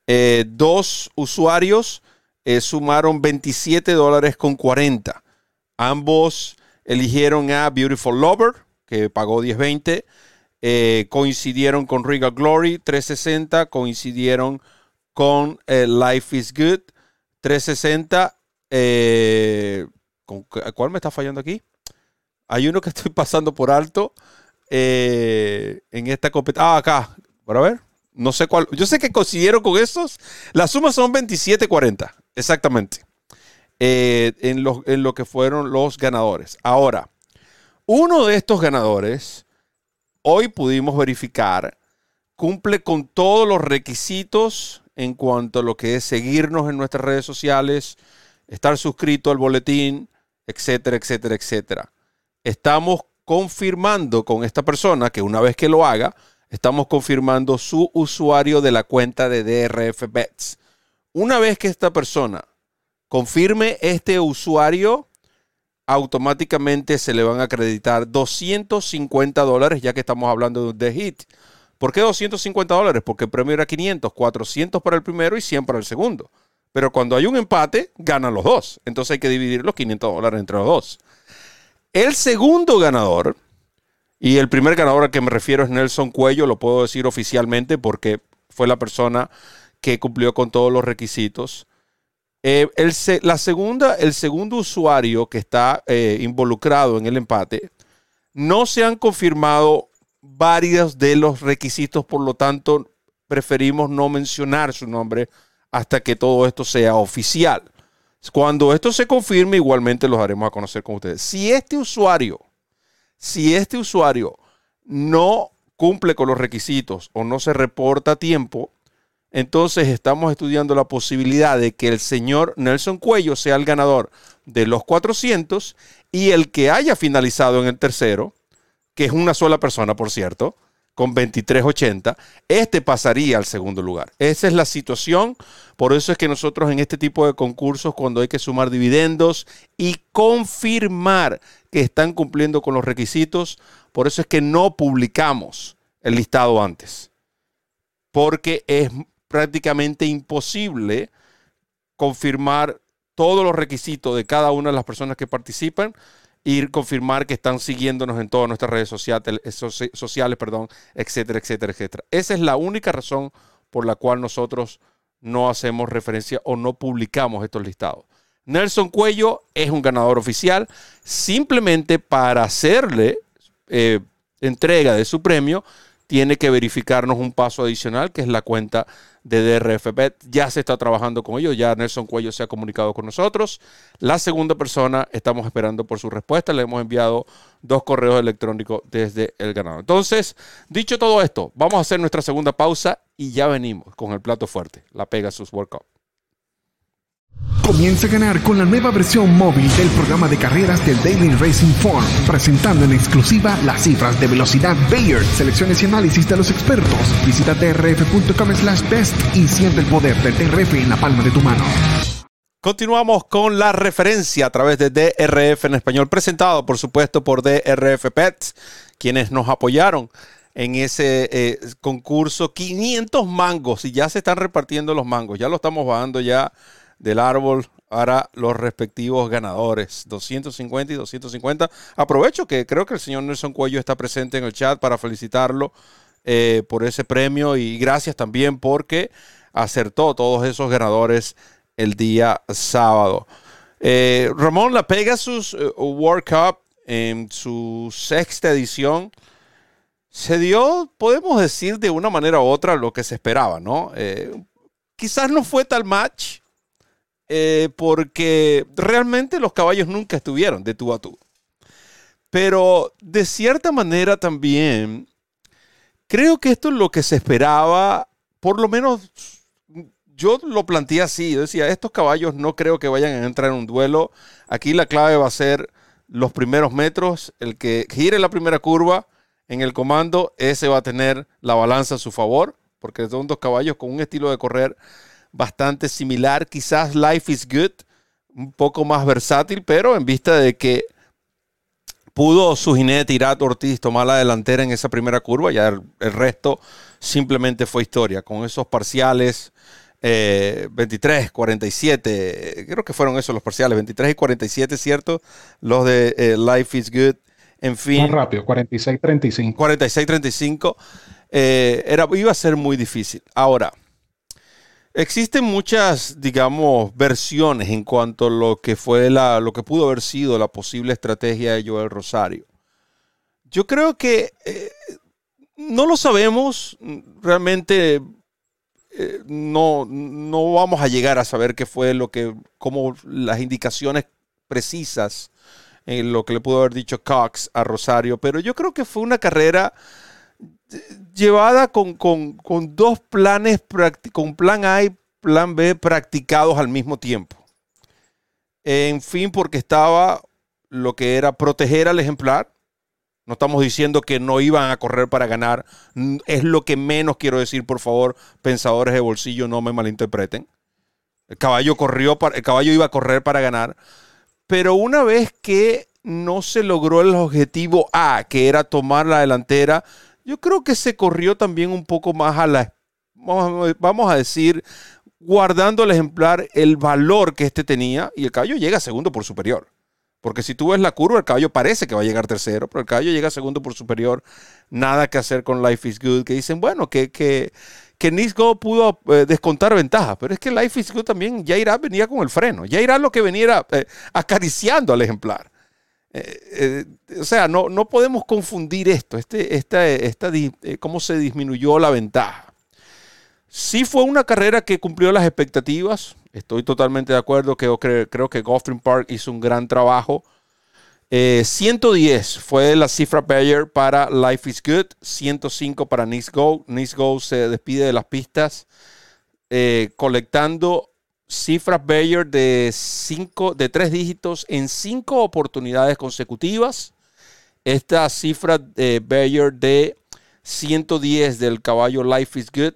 Eh, dos usuarios eh, sumaron 27 dólares con 40. Ambos eligieron a Beautiful Lover, que pagó 10.20. Eh, coincidieron con Regal Glory, 360. Coincidieron con eh, Life is Good, 360. ¿con, ¿Cuál me está fallando aquí? Hay uno que estoy pasando por alto en esta competencia. Ah, acá. Para ver. No sé cuál. Yo sé que coincidieron con estos. Las sumas son 27.40. Exactamente. Eh, en, lo, en lo que fueron los ganadores. Ahora, uno de estos ganadores, hoy pudimos verificar, cumple con todos los requisitos en cuanto a lo que es seguirnos en nuestras redes sociales, estar suscrito al boletín, etcétera, etcétera, etcétera. Estamos confirmando con esta persona que una vez que lo haga, estamos confirmando su usuario de la cuenta de DRF Bets. Una vez que esta persona confirme este usuario, automáticamente se le van a acreditar 250 dólares, ya que estamos hablando de hit. ¿Por qué 250 dólares? Porque el premio era 500, 400 para el primero y 100 para el segundo. Pero cuando hay un empate, ganan los dos. Entonces hay que dividir los 500 dólares entre los dos. El segundo ganador, y el primer ganador al que me refiero es Nelson Cuello, lo puedo decir oficialmente porque fue la persona que cumplió con todos los requisitos. Eh, el, la segunda, el segundo usuario que está eh, involucrado en el empate, no se han confirmado varios de los requisitos, por lo tanto, preferimos no mencionar su nombre hasta que todo esto sea oficial. Cuando esto se confirme, igualmente los haremos a conocer con ustedes. Si este usuario, si este usuario no cumple con los requisitos o no se reporta a tiempo, entonces estamos estudiando la posibilidad de que el señor Nelson Cuello sea el ganador de los 400 y el que haya finalizado en el tercero que es una sola persona, por cierto, con 23.80, este pasaría al segundo lugar. Esa es la situación. Por eso es que nosotros en este tipo de concursos, cuando hay que sumar dividendos y confirmar que están cumpliendo con los requisitos, por eso es que no publicamos el listado antes. Porque es prácticamente imposible confirmar todos los requisitos de cada una de las personas que participan y confirmar que están siguiéndonos en todas nuestras redes sociales, sociales, perdón, etcétera, etcétera, etcétera. Esa es la única razón por la cual nosotros no hacemos referencia o no publicamos estos listados. Nelson Cuello es un ganador oficial. Simplemente para hacerle eh, entrega de su premio, tiene que verificarnos un paso adicional, que es la cuenta de DRFBet. Ya se está trabajando con ellos, ya Nelson Cuello se ha comunicado con nosotros. La segunda persona, estamos esperando por su respuesta. Le hemos enviado dos correos electrónicos desde el ganador. Entonces, dicho todo esto, vamos a hacer nuestra segunda pausa y ya venimos con el plato fuerte, la Pegasus World Cup. Comienza a ganar con la nueva versión móvil del programa de carreras del Daily Racing Form, presentando en exclusiva las cifras de velocidad Bayer, selecciones y análisis de los expertos. Visita trf.com slash best y siente el poder del TRF en la palma de tu mano. Continuamos con la referencia a través de DRF en español, presentado por supuesto por DRF Pets, quienes nos apoyaron en ese eh, concurso. 500 mangos y ya se están repartiendo los mangos, ya lo estamos bajando ya del árbol para los respectivos ganadores, 250 y 250. Aprovecho que creo que el señor Nelson Cuello está presente en el chat para felicitarlo eh, por ese premio y gracias también porque acertó todos esos ganadores el día sábado. Eh, Ramón, la Pegasus eh, World Cup en su sexta edición se dio, podemos decir de una manera u otra, lo que se esperaba, ¿no? quizás no fue tal match eh, porque realmente los caballos nunca estuvieron de tú a tú. Pero de cierta manera también, creo que esto es lo que se esperaba, por lo menos yo lo planteé así, yo decía, estos caballos no creo que vayan a entrar en un duelo, aquí la clave va a ser los primeros metros, el que gire la primera curva en el comando, ese va a tener la balanza a su favor, porque son dos caballos con un estilo de correr bastante similar. Quizás Life is Good, un poco más versátil, pero en vista de que pudo su jinete Irat Ortiz tomar la delantera en esa primera curva, ya el, resto simplemente fue historia. Con esos parciales 23, eh, 47, creo que fueron esos los parciales, 23 y 47, ¿cierto? Los de eh, Life is Good. En fin. Más rápido, 46-35. 46-35. Eh, era, iba a ser muy difícil. Ahora, Existen muchas, digamos, versiones en cuanto a lo que fue la, lo que pudo haber sido la posible estrategia de Joel Rosario. Yo creo que eh, no lo sabemos, realmente eh, no, no vamos a llegar a saber qué fue lo que, como las indicaciones precisas en lo que le pudo haber dicho Cox a Rosario, pero yo creo que fue una carrera llevada con, dos planes, con plan A y plan B practicados al mismo tiempo. En fin, porque estaba lo que era proteger al ejemplar. No estamos diciendo que no iban a correr para ganar. Es lo que menos quiero decir, por favor, pensadores de bolsillo, no me malinterpreten. El caballo corrió, para, el caballo iba a correr para ganar. Pero una vez que no se logró el objetivo A, que era tomar la delantera, yo creo que se corrió también un poco más a la, vamos a decir, guardando el ejemplar el valor que este tenía y el caballo llega segundo por superior. Porque si tú ves la curva, el caballo parece que va a llegar tercero, pero el caballo llega segundo por superior. Nada que hacer con Life is Good, que dicen, bueno, que, que, que Nisgo pudo eh, descontar ventaja, pero es que Life is Good también ya irá venía con el freno. Ya irá lo que venía eh, acariciando al ejemplar. Eh, eh, o sea, no, no podemos confundir esto, este, esta, esta, eh, cómo se disminuyó la ventaja. Sí fue una carrera que cumplió las expectativas, estoy totalmente de acuerdo, que creo, creo que Goffin Park hizo un gran trabajo. 110 fue la cifra Bayer para Life is Good, 105 para Nice Go. Nice Go se despide de las pistas colectando cifras Bayer de, cinco, de tres dígitos en cinco oportunidades consecutivas esta cifra de Bayer de 110 del caballo Life is Good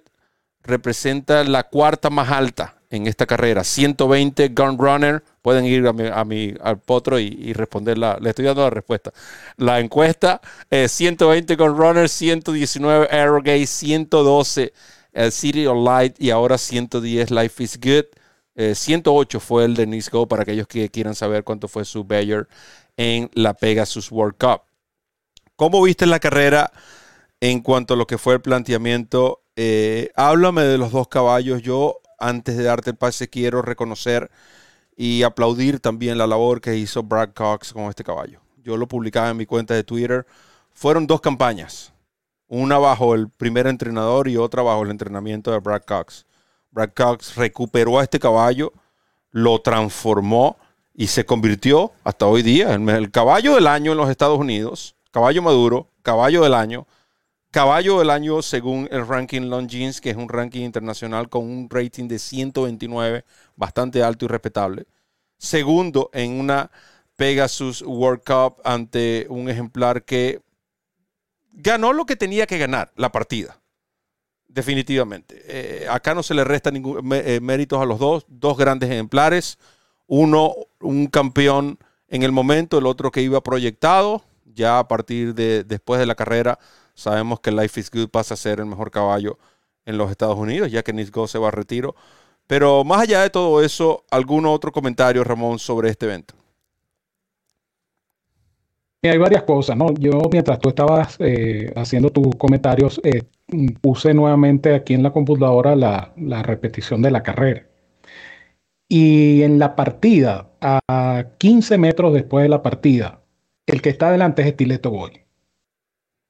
representa la cuarta más alta en esta carrera. 120 Gun Runner. Pueden ir a mi, al potro y, responder la. Le estoy dando la respuesta. La encuesta: 120 Gun Runner, 119 Aerogate, 112 City of Light y ahora 110 Life is Good. 108 fue el de Nisco para aquellos que quieran saber cuánto fue su Bayer en la Pegasus World Cup. ¿Cómo viste la carrera en cuanto a lo que fue el planteamiento? Eh, háblame de los dos caballos. Yo, antes de darte el pase, quiero reconocer y aplaudir también la labor que hizo Brad Cox con este caballo. Yo lo publicaba en mi cuenta de Twitter. Fueron dos campañas. Una bajo el primer entrenador y otra bajo el entrenamiento de Brad Cox. Brad Cox recuperó a este caballo, lo transformó y se convirtió hasta hoy día en el caballo del año en los Estados Unidos caballo maduro, caballo del año, caballo del año según el ranking Longines, que es un ranking internacional con un rating de 129, bastante alto y respetable. Segundo en una Pegasus World Cup ante un ejemplar que ganó lo que tenía que ganar, la partida. Definitivamente. Eh, acá no se le resta ningún eh, méritos a los dos, dos grandes ejemplares. Uno, un campeón en el momento, el otro que iba proyectado ya a partir de después de la carrera sabemos que Life is Good pasa a ser el mejor caballo en los Estados Unidos, ya que Nisgo se va a retiro. Pero más allá de todo eso, ¿algún otro comentario, Ramón, sobre este evento? Hay varias cosas, ¿no? Yo mientras tú estabas eh, haciendo tus comentarios, puse nuevamente aquí en la computadora la, la repetición de la carrera. Y en la partida, a 15 metros después de la partida, el que está adelante es Estileto Boy.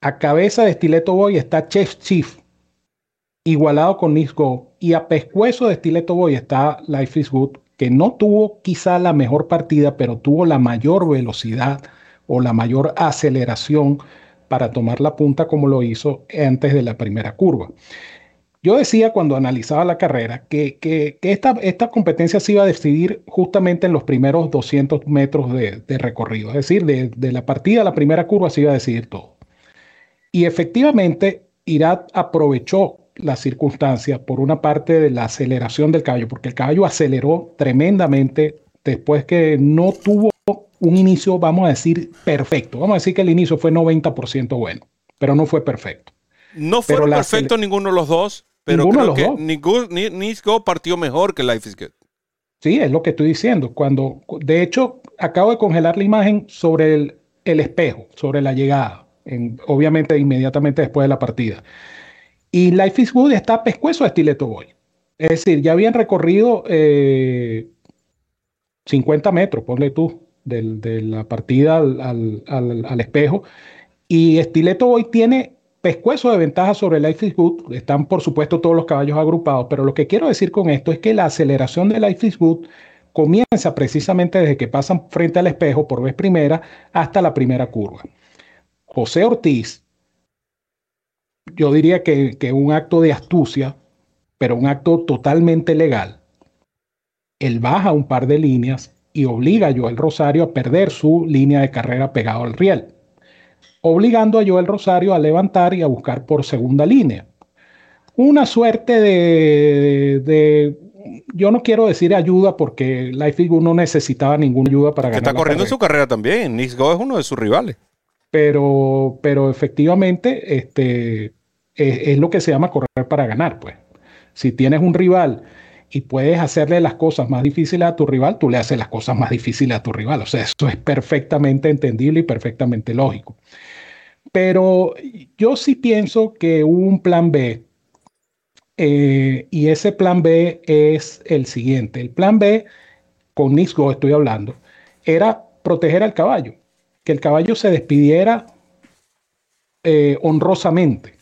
A cabeza de Estileto Boy está Chef Chief, igualado con Nisgo. Y a pescuezo de Estileto Boy está Life is Good, que no tuvo quizá la mejor partida, pero tuvo la mayor velocidad o la mayor aceleración para tomar la punta como lo hizo antes de la primera curva. Yo decía cuando analizaba la carrera que, esta, esta, competencia se iba a decidir justamente en los primeros 200 metros de, recorrido, es decir, de, la partida a la primera curva se iba a decidir todo. Y efectivamente, Irat aprovechó la circunstancia por una parte de la aceleración del caballo, porque el caballo aceleró tremendamente después que no tuvo un inicio, vamos a decir, perfecto. Vamos a decir que el inicio fue 90% bueno, pero no fue perfecto. No fue perfecto ninguno de los dos, pero creo que Nisgo partió mejor que Life is Good. Sí, es lo que estoy diciendo. Cuando, de hecho, acabo de congelar la imagen sobre el, espejo, sobre la llegada, obviamente inmediatamente después de la partida. Y Life is Good está pescuezo a estileto boy. Es decir, ya habían recorrido 50 eh, metros, ponle tú, de la partida al, al espejo. Y Estileto Boy tiene pescuezo de ventaja sobre Life is Good. Están, por supuesto, todos los caballos agrupados, pero lo que quiero decir con esto es que la aceleración de Life is comienza precisamente desde que pasan frente al espejo por vez primera hasta la primera curva. José Ortiz, yo diría que, que un acto de astucia, pero un acto totalmente legal. Él baja un par de líneas y obliga a Joel Rosario a perder su línea de carrera pegado al riel obligando a Joel Rosario a levantar y a buscar por segunda línea. Una suerte de, yo no quiero decir ayuda porque Life no necesitaba ninguna ayuda para ganar. Está corriendo en su carrera también. Nick Go es uno de sus rivales. Pero, pero efectivamente, este, es, lo que se llama correr para ganar, pues. Si tienes un rival y puedes hacerle las cosas más difíciles a tu rival, tú le haces las cosas más difíciles a tu rival. O sea, eso es perfectamente entendible y perfectamente lógico. Pero yo sí pienso que un plan B. Eh, y ese plan B es el siguiente. El plan B, con Nisgo estoy hablando, era proteger al caballo. Que el caballo se despidiera eh, honrosamente.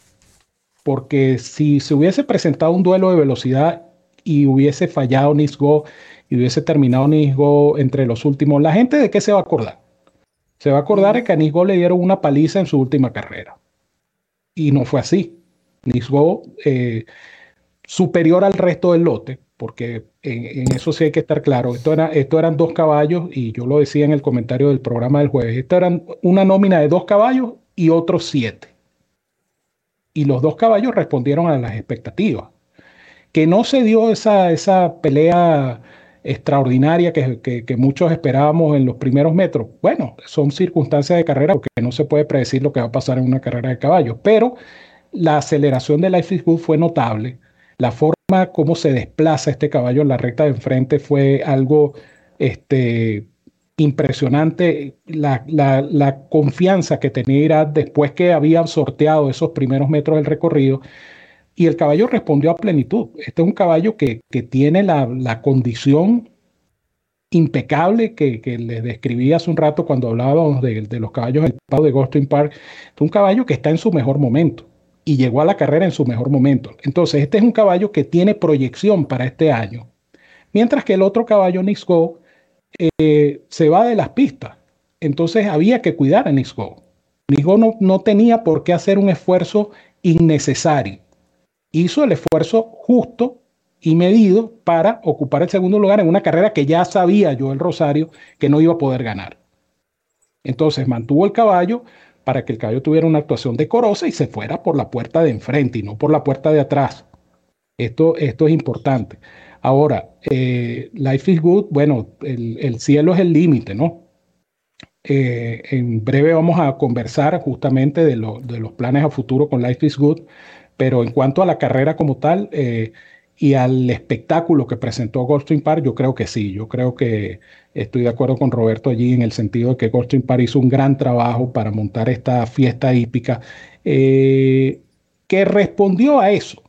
Porque si se hubiese presentado un duelo de velocidad y hubiese fallado Nisgo y hubiese terminado Nisgo entre los últimos, ¿la gente de qué se va a acordar? Se va a acordar que a Nisgo le dieron una paliza en su última carrera. Y no fue así. Nisgo eh, superior al resto del lote, porque en, eso sí hay que estar claro. Esto, era, esto eran dos caballos y yo lo decía en el comentario del programa del jueves. Esto eran una nómina de dos caballos y otros siete. Y los dos caballos respondieron a las expectativas. Que no se dio esa, esa pelea extraordinaria que, que, muchos esperábamos en los primeros metros. Bueno, son circunstancias de carrera porque no se puede predecir lo que va a pasar en una carrera de caballos, pero la aceleración de Life is Good fue notable. La forma como se desplaza este caballo en la recta de enfrente fue algo este, impresionante. La, la, confianza que tenía Irat después que habían sorteado esos primeros metros del recorrido. Y el caballo respondió a plenitud. Este es un caballo que, tiene la, condición impecable que, que les describí hace un rato cuando hablábamos de, de los caballos del de Goldstein Park. Es un caballo que está en su mejor momento y llegó a la carrera en su mejor momento. Entonces, este es un caballo que tiene proyección para este año, mientras que el otro caballo, Nixgo, eh, se va de las pistas. Entonces, había que cuidar a Nixgo. Nixgo no, no tenía por qué hacer un esfuerzo innecesario. Hizo el esfuerzo justo y medido para ocupar el segundo lugar en una carrera que ya sabía yo, el Rosario, que no iba a poder ganar. Entonces mantuvo el caballo, para que el caballo tuviera una actuación decorosa y se fuera por la puerta de enfrente y no por la puerta de atrás. Esto, esto es importante. Ahora, eh, Life is Good, bueno, el, cielo es el límite, ¿no? Eh, en breve vamos a conversar justamente de, de, los planes a futuro con Life is Good, pero en cuanto a la carrera como tal eh, y al espectáculo que presentó Goldstream Park, yo creo que sí, yo creo que Estoy de acuerdo con Roberto allí en el sentido de que Goldstream Park hizo un gran trabajo para montar esta fiesta hípica eh, que respondió a eso,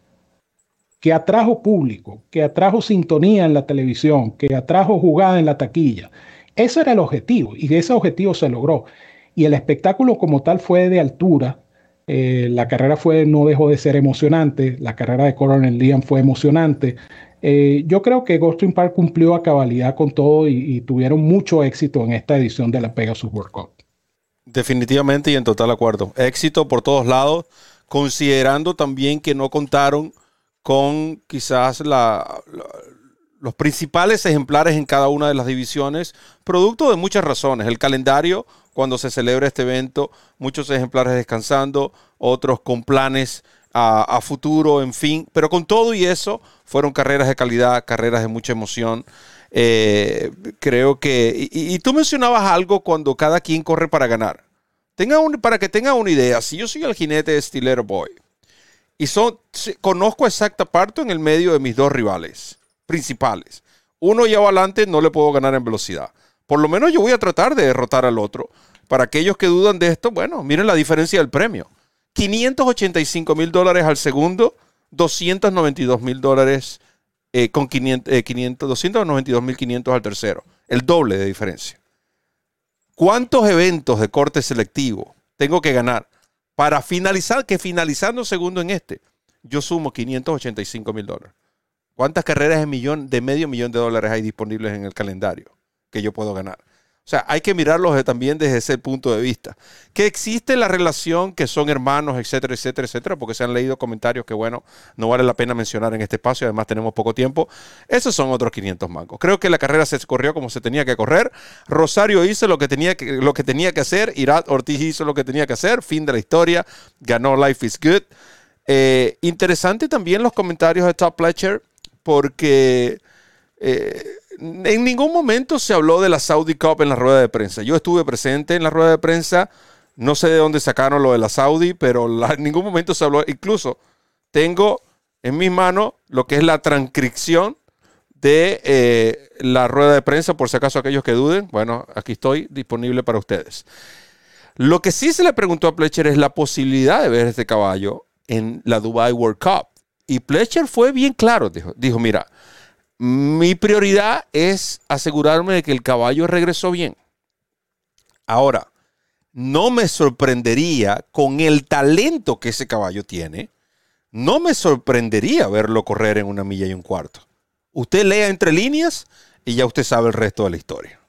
que atrajo público, que atrajo sintonía en la televisión, que atrajo jugada en la taquilla. Ese era el objetivo y ese objetivo se logró. Y el espectáculo como tal fue de altura. Eh, la carrera fue, no dejó de ser emocionante. La carrera de Coronel Liam fue emocionante. Eh, yo creo que Ghosting Park cumplió a cabalidad con todo y, tuvieron mucho éxito en esta edición de la Pegasus World Cup. Definitivamente y en total acuerdo. Éxito por todos lados, considerando también que no contaron con quizás los principales ejemplares en cada una de las divisiones, producto de muchas razones. El calendario, cuando se celebra este evento, muchos ejemplares descansando, otros con planes a, futuro, en fin. Pero con todo y eso, fueron carreras de calidad, carreras de mucha emoción. Eh, creo que. Y, tú mencionabas algo cuando cada quien corre para ganar. Tenga para que tenga una idea, si yo soy el jinete de Stiller Boy y son, conozco exacta parte en el medio de mis dos rivales principales, uno lleva adelante, no le puedo ganar en velocidad. Por lo menos yo voy a tratar de derrotar al otro. Para aquellos que dudan de esto, bueno, miren la diferencia del premio. 585 mil dólares al segundo, 292 mil dólares eh, con 500, 292 mil 500 al tercero. El doble de diferencia. ¿Cuántos eventos de corte selectivo tengo que ganar para finalizar, que finalizando segundo en este, yo sumo 585 mil dólares? ¿Cuántas carreras de, millón, de medio millón de dólares hay disponibles en el calendario que yo puedo ganar? O sea, hay que mirarlos también desde ese punto de vista. Que existe la relación, que son hermanos, etcétera, etcétera, etcétera, porque se han leído comentarios que, bueno, no vale la pena mencionar en este espacio, además tenemos poco tiempo. Esos son otros 500 mangos. Creo que la carrera se corrió como se tenía que correr. Rosario hizo lo que tenía que, lo que, tenía que hacer. Irat Ortiz hizo lo que tenía que hacer. Fin de la historia. Ganó Life is Good. Eh, interesante también los comentarios de Top Pletcher, porque... Eh, en ningún momento se habló de la Saudi Cup en la rueda de prensa. Yo estuve presente en la rueda de prensa. No sé de dónde sacaron lo de la Saudi, pero en ningún momento se habló. Incluso tengo en mis manos lo que es la transcripción de eh, la rueda de prensa, por si acaso aquellos que duden. Bueno, aquí estoy disponible para ustedes. Lo que sí se le preguntó a Pletcher es la posibilidad de ver este caballo en la Dubai World Cup. Y Pletcher fue bien claro, dijo, dijo mira, mi prioridad es asegurarme de que el caballo regresó bien. Ahora, no me sorprendería con el talento que ese caballo tiene, no me sorprendería verlo correr en una milla y un cuarto. Usted lea entre líneas y ya usted sabe el resto de la historia.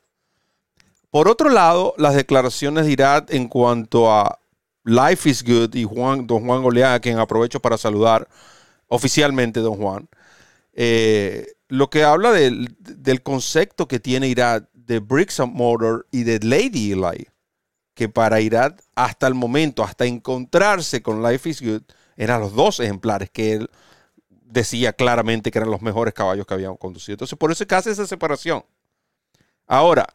Por otro lado, las declaraciones de Irat en cuanto a Life is Good y Juan, don Juan Goleada, a quien aprovecho para saludar, oficialmente, don Juan, eh, lo que habla del, concepto que tiene Irad de Bricks and Mortar y de Lady Eli, que para Irad hasta el momento, hasta encontrarse con Life is Good, eran los dos ejemplares que él decía claramente que eran los mejores caballos que habían conducido. Entonces, por eso es que hace esa separación. Ahora,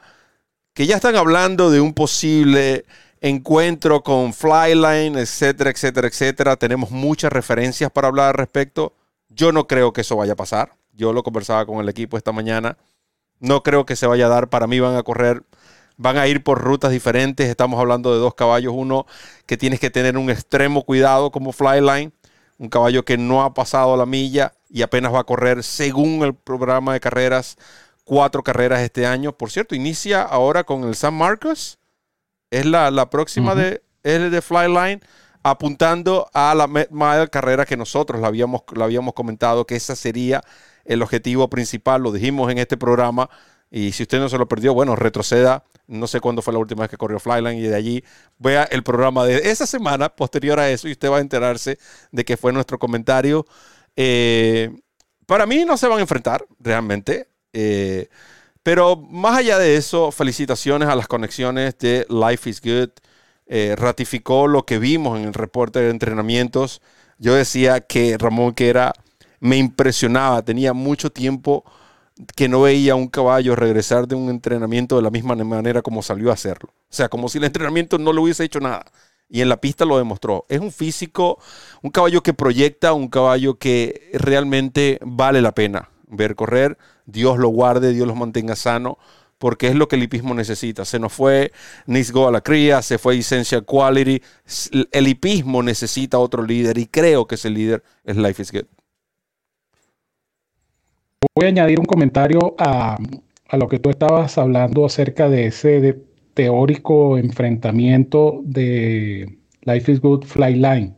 que ya están hablando de un posible encuentro con Flyline, etcétera, etcétera, etcétera. Tenemos muchas referencias para hablar al respecto. Yo no creo que eso vaya a pasar. Yo lo conversaba con el equipo esta mañana. No creo que se vaya a dar. Para mí van a correr, van a ir por rutas diferentes. Estamos hablando de dos caballos. Uno que tienes que tener un extremo cuidado como Flyline. Un caballo que no ha pasado la milla y apenas va a correr según el programa de carreras cuatro carreras este año. Por cierto, inicia ahora con el San Marcos es la, próxima de, es de Flyline, apuntando a la Mile carrera que nosotros la habíamos, la habíamos comentado, que ese sería el objetivo principal, lo dijimos en este programa. Y si usted no se lo perdió, bueno, retroceda. No sé cuándo fue la última vez que corrió Flyline y de allí vea el programa de esa semana posterior a eso y usted va a enterarse de que fue nuestro comentario. Eh, para mí no se van a enfrentar realmente. Eh, pero más allá de eso, felicitaciones a las conexiones de Life is Good. Eh, ratificó lo que vimos en el reporte de entrenamientos. Yo decía que Ramón que era, me impresionaba, tenía mucho tiempo que no veía a un caballo regresar de un entrenamiento de la misma manera como salió a hacerlo. O sea, como si el entrenamiento no le hubiese hecho nada. Y en la pista lo demostró. Es un físico, un caballo que proyecta, un caballo que realmente vale la pena ver correr. Dios lo guarde, Dios lo mantenga sano, porque es lo que el hipismo necesita. Se nos fue Nisgo a la cría, se fue Essential Quality. El hipismo necesita otro líder y creo que ese líder es Life is Good. Voy a añadir un comentario a, lo que tú estabas hablando acerca de ese teórico enfrentamiento de Life is Good Flyline.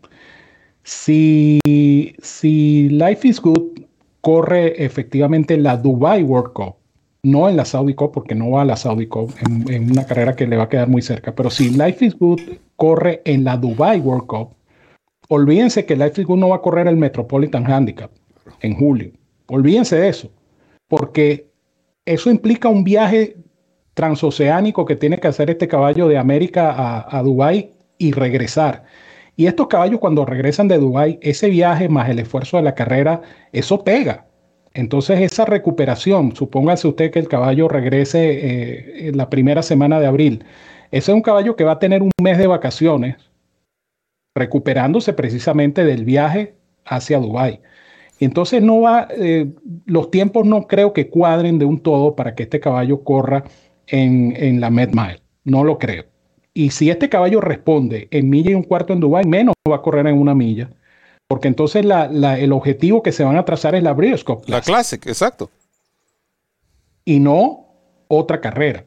Si, si Life is Good corre efectivamente la Dubai World Cup, no en la Saudi Cup, porque no va a la Saudi Cup, en, una carrera que le va a quedar muy cerca, pero si Life is Good corre en la Dubai World Cup, olvídense que Life is Good no va a correr el Metropolitan Handicap en julio. Olvídense de eso, porque eso implica un viaje transoceánico que tiene que hacer este caballo de América a, a Dubai y regresar. Y estos caballos cuando regresan de Dubái, ese viaje más el esfuerzo de la carrera, eso pega. Entonces esa recuperación, supóngase usted que el caballo regrese eh, en la primera semana de abril, ese es un caballo que va a tener un mes de vacaciones recuperándose precisamente del viaje hacia Dubái. Entonces no va, eh, los tiempos no creo que cuadren de un todo para que este caballo corra en, en la Med Mile. No lo creo. Y si este caballo responde en milla y un cuarto en Dubai, menos va a correr en una milla. Porque entonces el objetivo que se van a trazar es la Breeders' La Classic, exacto. Y no otra carrera.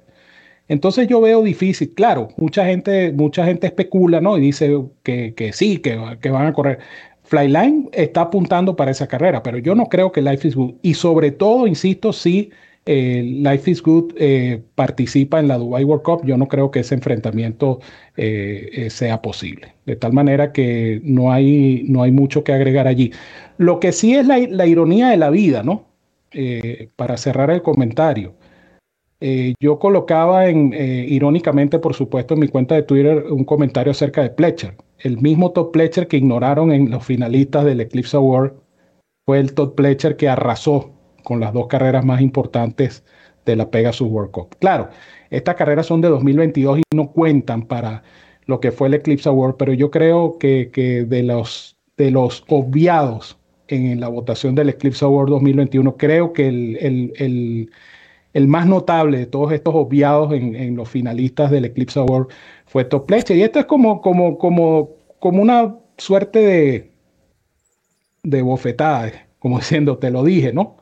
Entonces yo veo difícil, claro, mucha gente, mucha gente especula, ¿no? Y dice que, sí, que, que, van a correr. Flyline está apuntando para esa carrera, pero yo no creo que Life is Good. Y sobre todo, insisto, sí eh, Life is Good eh, participa en la Dubai World Cup, yo no creo que ese enfrentamiento eh, sea posible. De tal manera que no hay, no hay mucho que agregar allí. Lo que sí es la, ironía de la vida, ¿no? para cerrar el comentario. yo colocaba en, irónicamente, por supuesto, en mi cuenta de Twitter un comentario acerca de Pletcher. El mismo Todd Pletcher que ignoraron en los finalistas del Eclipse Award fue el Todd Pletcher que arrasó con las dos carreras más importantes de la Pegasus World Cup. Claro, estas carreras son de 2022 y no cuentan para lo que fue el Eclipse Award, pero yo creo que, de, los, de los obviados en la votación del Eclipse Award 2021, creo que el, el, más notable de todos estos obviados en, los finalistas del Eclipse Award fue Top Pletcher. Y esto es como, como, como, como una suerte de, de bofetada, como diciendo, te lo dije, ¿no?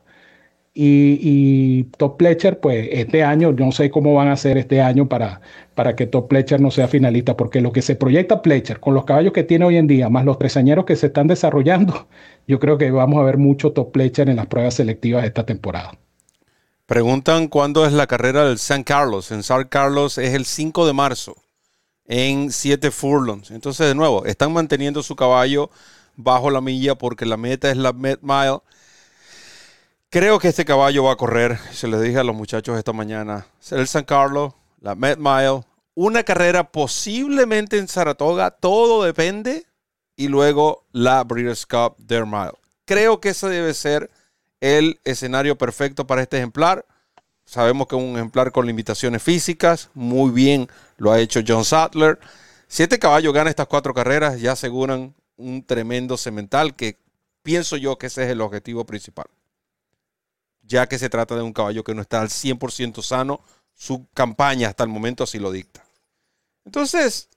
Y, Top Pletcher, pues este año, no sé cómo van a hacer este año para, para que Top Pletcher no sea finalista, porque lo que se proyecta Pletcher con los caballos que tiene hoy en día, más los tresañeros que se están desarrollando, yo creo que vamos a ver mucho Top Pletcher en las pruebas selectivas de esta temporada. Preguntan cuándo es la carrera del San Carlos. En San Carlos es el 5 de marzo, en 7 furlongs. Entonces, de nuevo, están manteniendo su caballo bajo la milla porque la meta es la Met Mile. Creo que este caballo va a correr, se les dije a los muchachos esta mañana, el San Carlos, la Met Mile, una carrera posiblemente en Saratoga, todo depende, y luego la Breeders' Cup Dare Mile. Creo que ese debe ser el escenario perfecto para este ejemplar. Sabemos que es un ejemplar con limitaciones físicas, muy bien lo ha hecho John Sattler. Si este caballo gana estas cuatro carreras, ya aseguran un tremendo cemental que pienso yo que ese es el objetivo principal. Ya que se trata de un caballo que no está al 100% sano, su campaña hasta el momento así lo dicta. Entonces,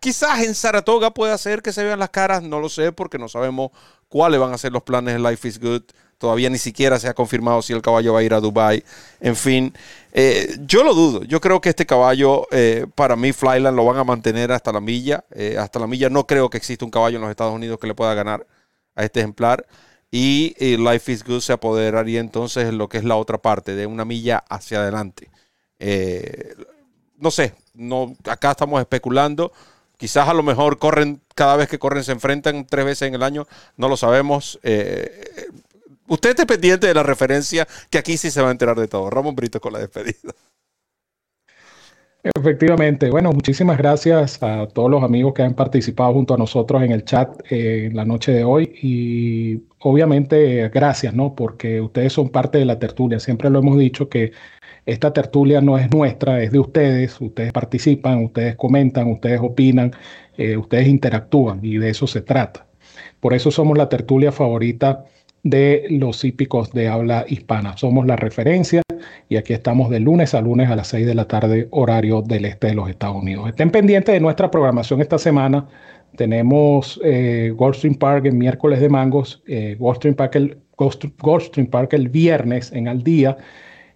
quizás en Saratoga pueda hacer que se vean las caras, no lo sé porque no sabemos cuáles van a ser los planes de Life is Good. Todavía ni siquiera se ha confirmado si el caballo va a ir a Dubai. En fin, eh, yo lo dudo. Yo creo que este caballo, eh, para mí, Flyland lo van a mantener hasta la milla. Eh, hasta la milla no creo que exista un caballo en los Estados Unidos que le pueda ganar a este ejemplar. Y Life is Good se apoderaría entonces en lo que es la otra parte, de una milla hacia adelante. no sé, no, acá estamos especulando. Quizás a lo mejor corren, cada vez que corren se enfrentan tres veces en el año, no lo sabemos. Usted esté pendiente de la referencia, que aquí sí se va a enterar de todo. Ramón Brito con la despedida. Efectivamente. Bueno, muchísimas gracias a todos los amigos que han participado junto a nosotros en el chat eh, en la noche de hoy. Y obviamente gracias, ¿no? Porque ustedes son parte de la tertulia. Siempre lo hemos dicho que esta tertulia no es nuestra, es de ustedes. Ustedes participan, ustedes comentan, ustedes opinan, eh, ustedes interactúan y de eso se trata. Por eso somos la tertulia favorita de los hípicos de habla hispana. Somos la referencia y aquí estamos de lunes a lunes a las 6 de la tarde, horario del este de los Estados Unidos. Estén pendientes de nuestra programación esta semana. Tenemos eh, Goldstream Park el miércoles de mangos, eh, Goldstream, Park el, Goldstream Park el viernes en al día.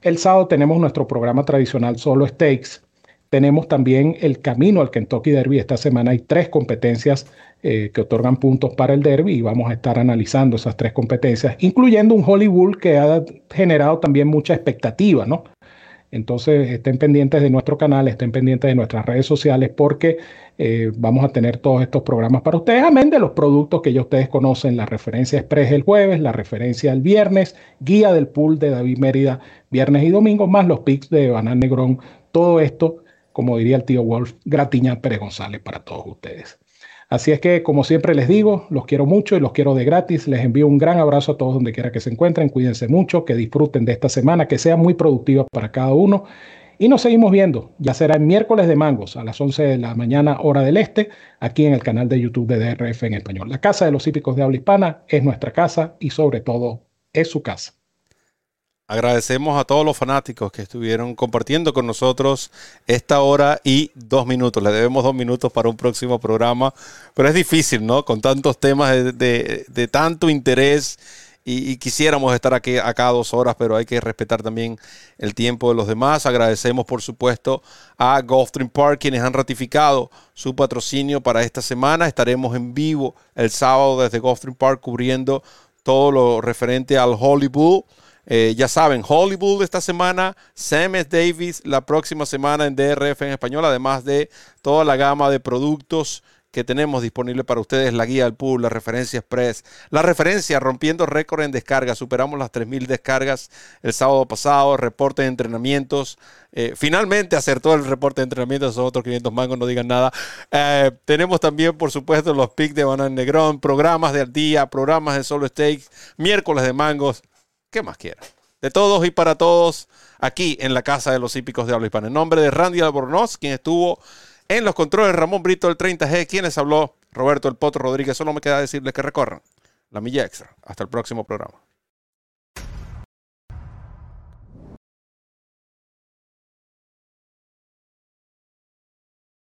El sábado tenemos nuestro programa tradicional Solo Stakes. Tenemos también el camino al Kentucky Derby. Esta semana hay tres competencias eh, que otorgan puntos para el derby y vamos a estar analizando esas tres competencias, incluyendo un Hollywood que ha generado también mucha expectativa, ¿no? Entonces estén pendientes de nuestro canal, estén pendientes de nuestras redes sociales porque eh, vamos a tener todos estos programas para ustedes, amén de los productos que ya ustedes conocen, la referencia express el jueves, la referencia el viernes, guía del pool de David Mérida viernes y domingo, más los pics de Banán Negrón, todo esto, como diría el tío Wolf, gratiña Pérez González para todos ustedes. Así es que, como siempre les digo, los quiero mucho y los quiero de gratis. Les envío un gran abrazo a todos donde quiera que se encuentren. Cuídense mucho, que disfruten de esta semana, que sea muy productiva para cada uno. Y nos seguimos viendo. Ya será el miércoles de mangos a las 11 de la mañana, hora del este, aquí en el canal de YouTube de DRF en español. La Casa de los Hípicos de Habla Hispana es nuestra casa y, sobre todo, es su casa. Agradecemos a todos los fanáticos que estuvieron compartiendo con nosotros esta hora y dos minutos. Le debemos dos minutos para un próximo programa, pero es difícil, ¿no? Con tantos temas de, tanto interés y, quisiéramos estar aquí acá dos horas, pero hay que respetar también el tiempo de los demás. Agradecemos, por supuesto, a Gulfstream Park, quienes han ratificado su patrocinio para esta semana. Estaremos en vivo el sábado desde Gulfstream Park cubriendo todo lo referente al Hollywood. Eh, ya saben, Hollywood esta semana, Sam Davis la próxima semana en DRF en español, además de toda la gama de productos que tenemos disponible para ustedes, la guía del pool, la referencia express, la referencia rompiendo récord en descargas, superamos las 3.000 descargas el sábado pasado, reporte de entrenamientos, eh, finalmente acertó el reporte de entrenamientos, son otros 500 mangos, no digan nada. Eh, tenemos también, por supuesto, los picks de Banana Negrón, programas del día, programas de solo stakes, miércoles de mangos, ¿Qué más quiera? De todos y para todos, aquí en la Casa de los Hípicos de Habla Hispana. En nombre de Randy Albornoz, quien estuvo en los controles, Ramón Brito, el 30G, quienes habló, Roberto El Potro Rodríguez. Solo me queda decirles que recorran la milla extra. Hasta el próximo programa.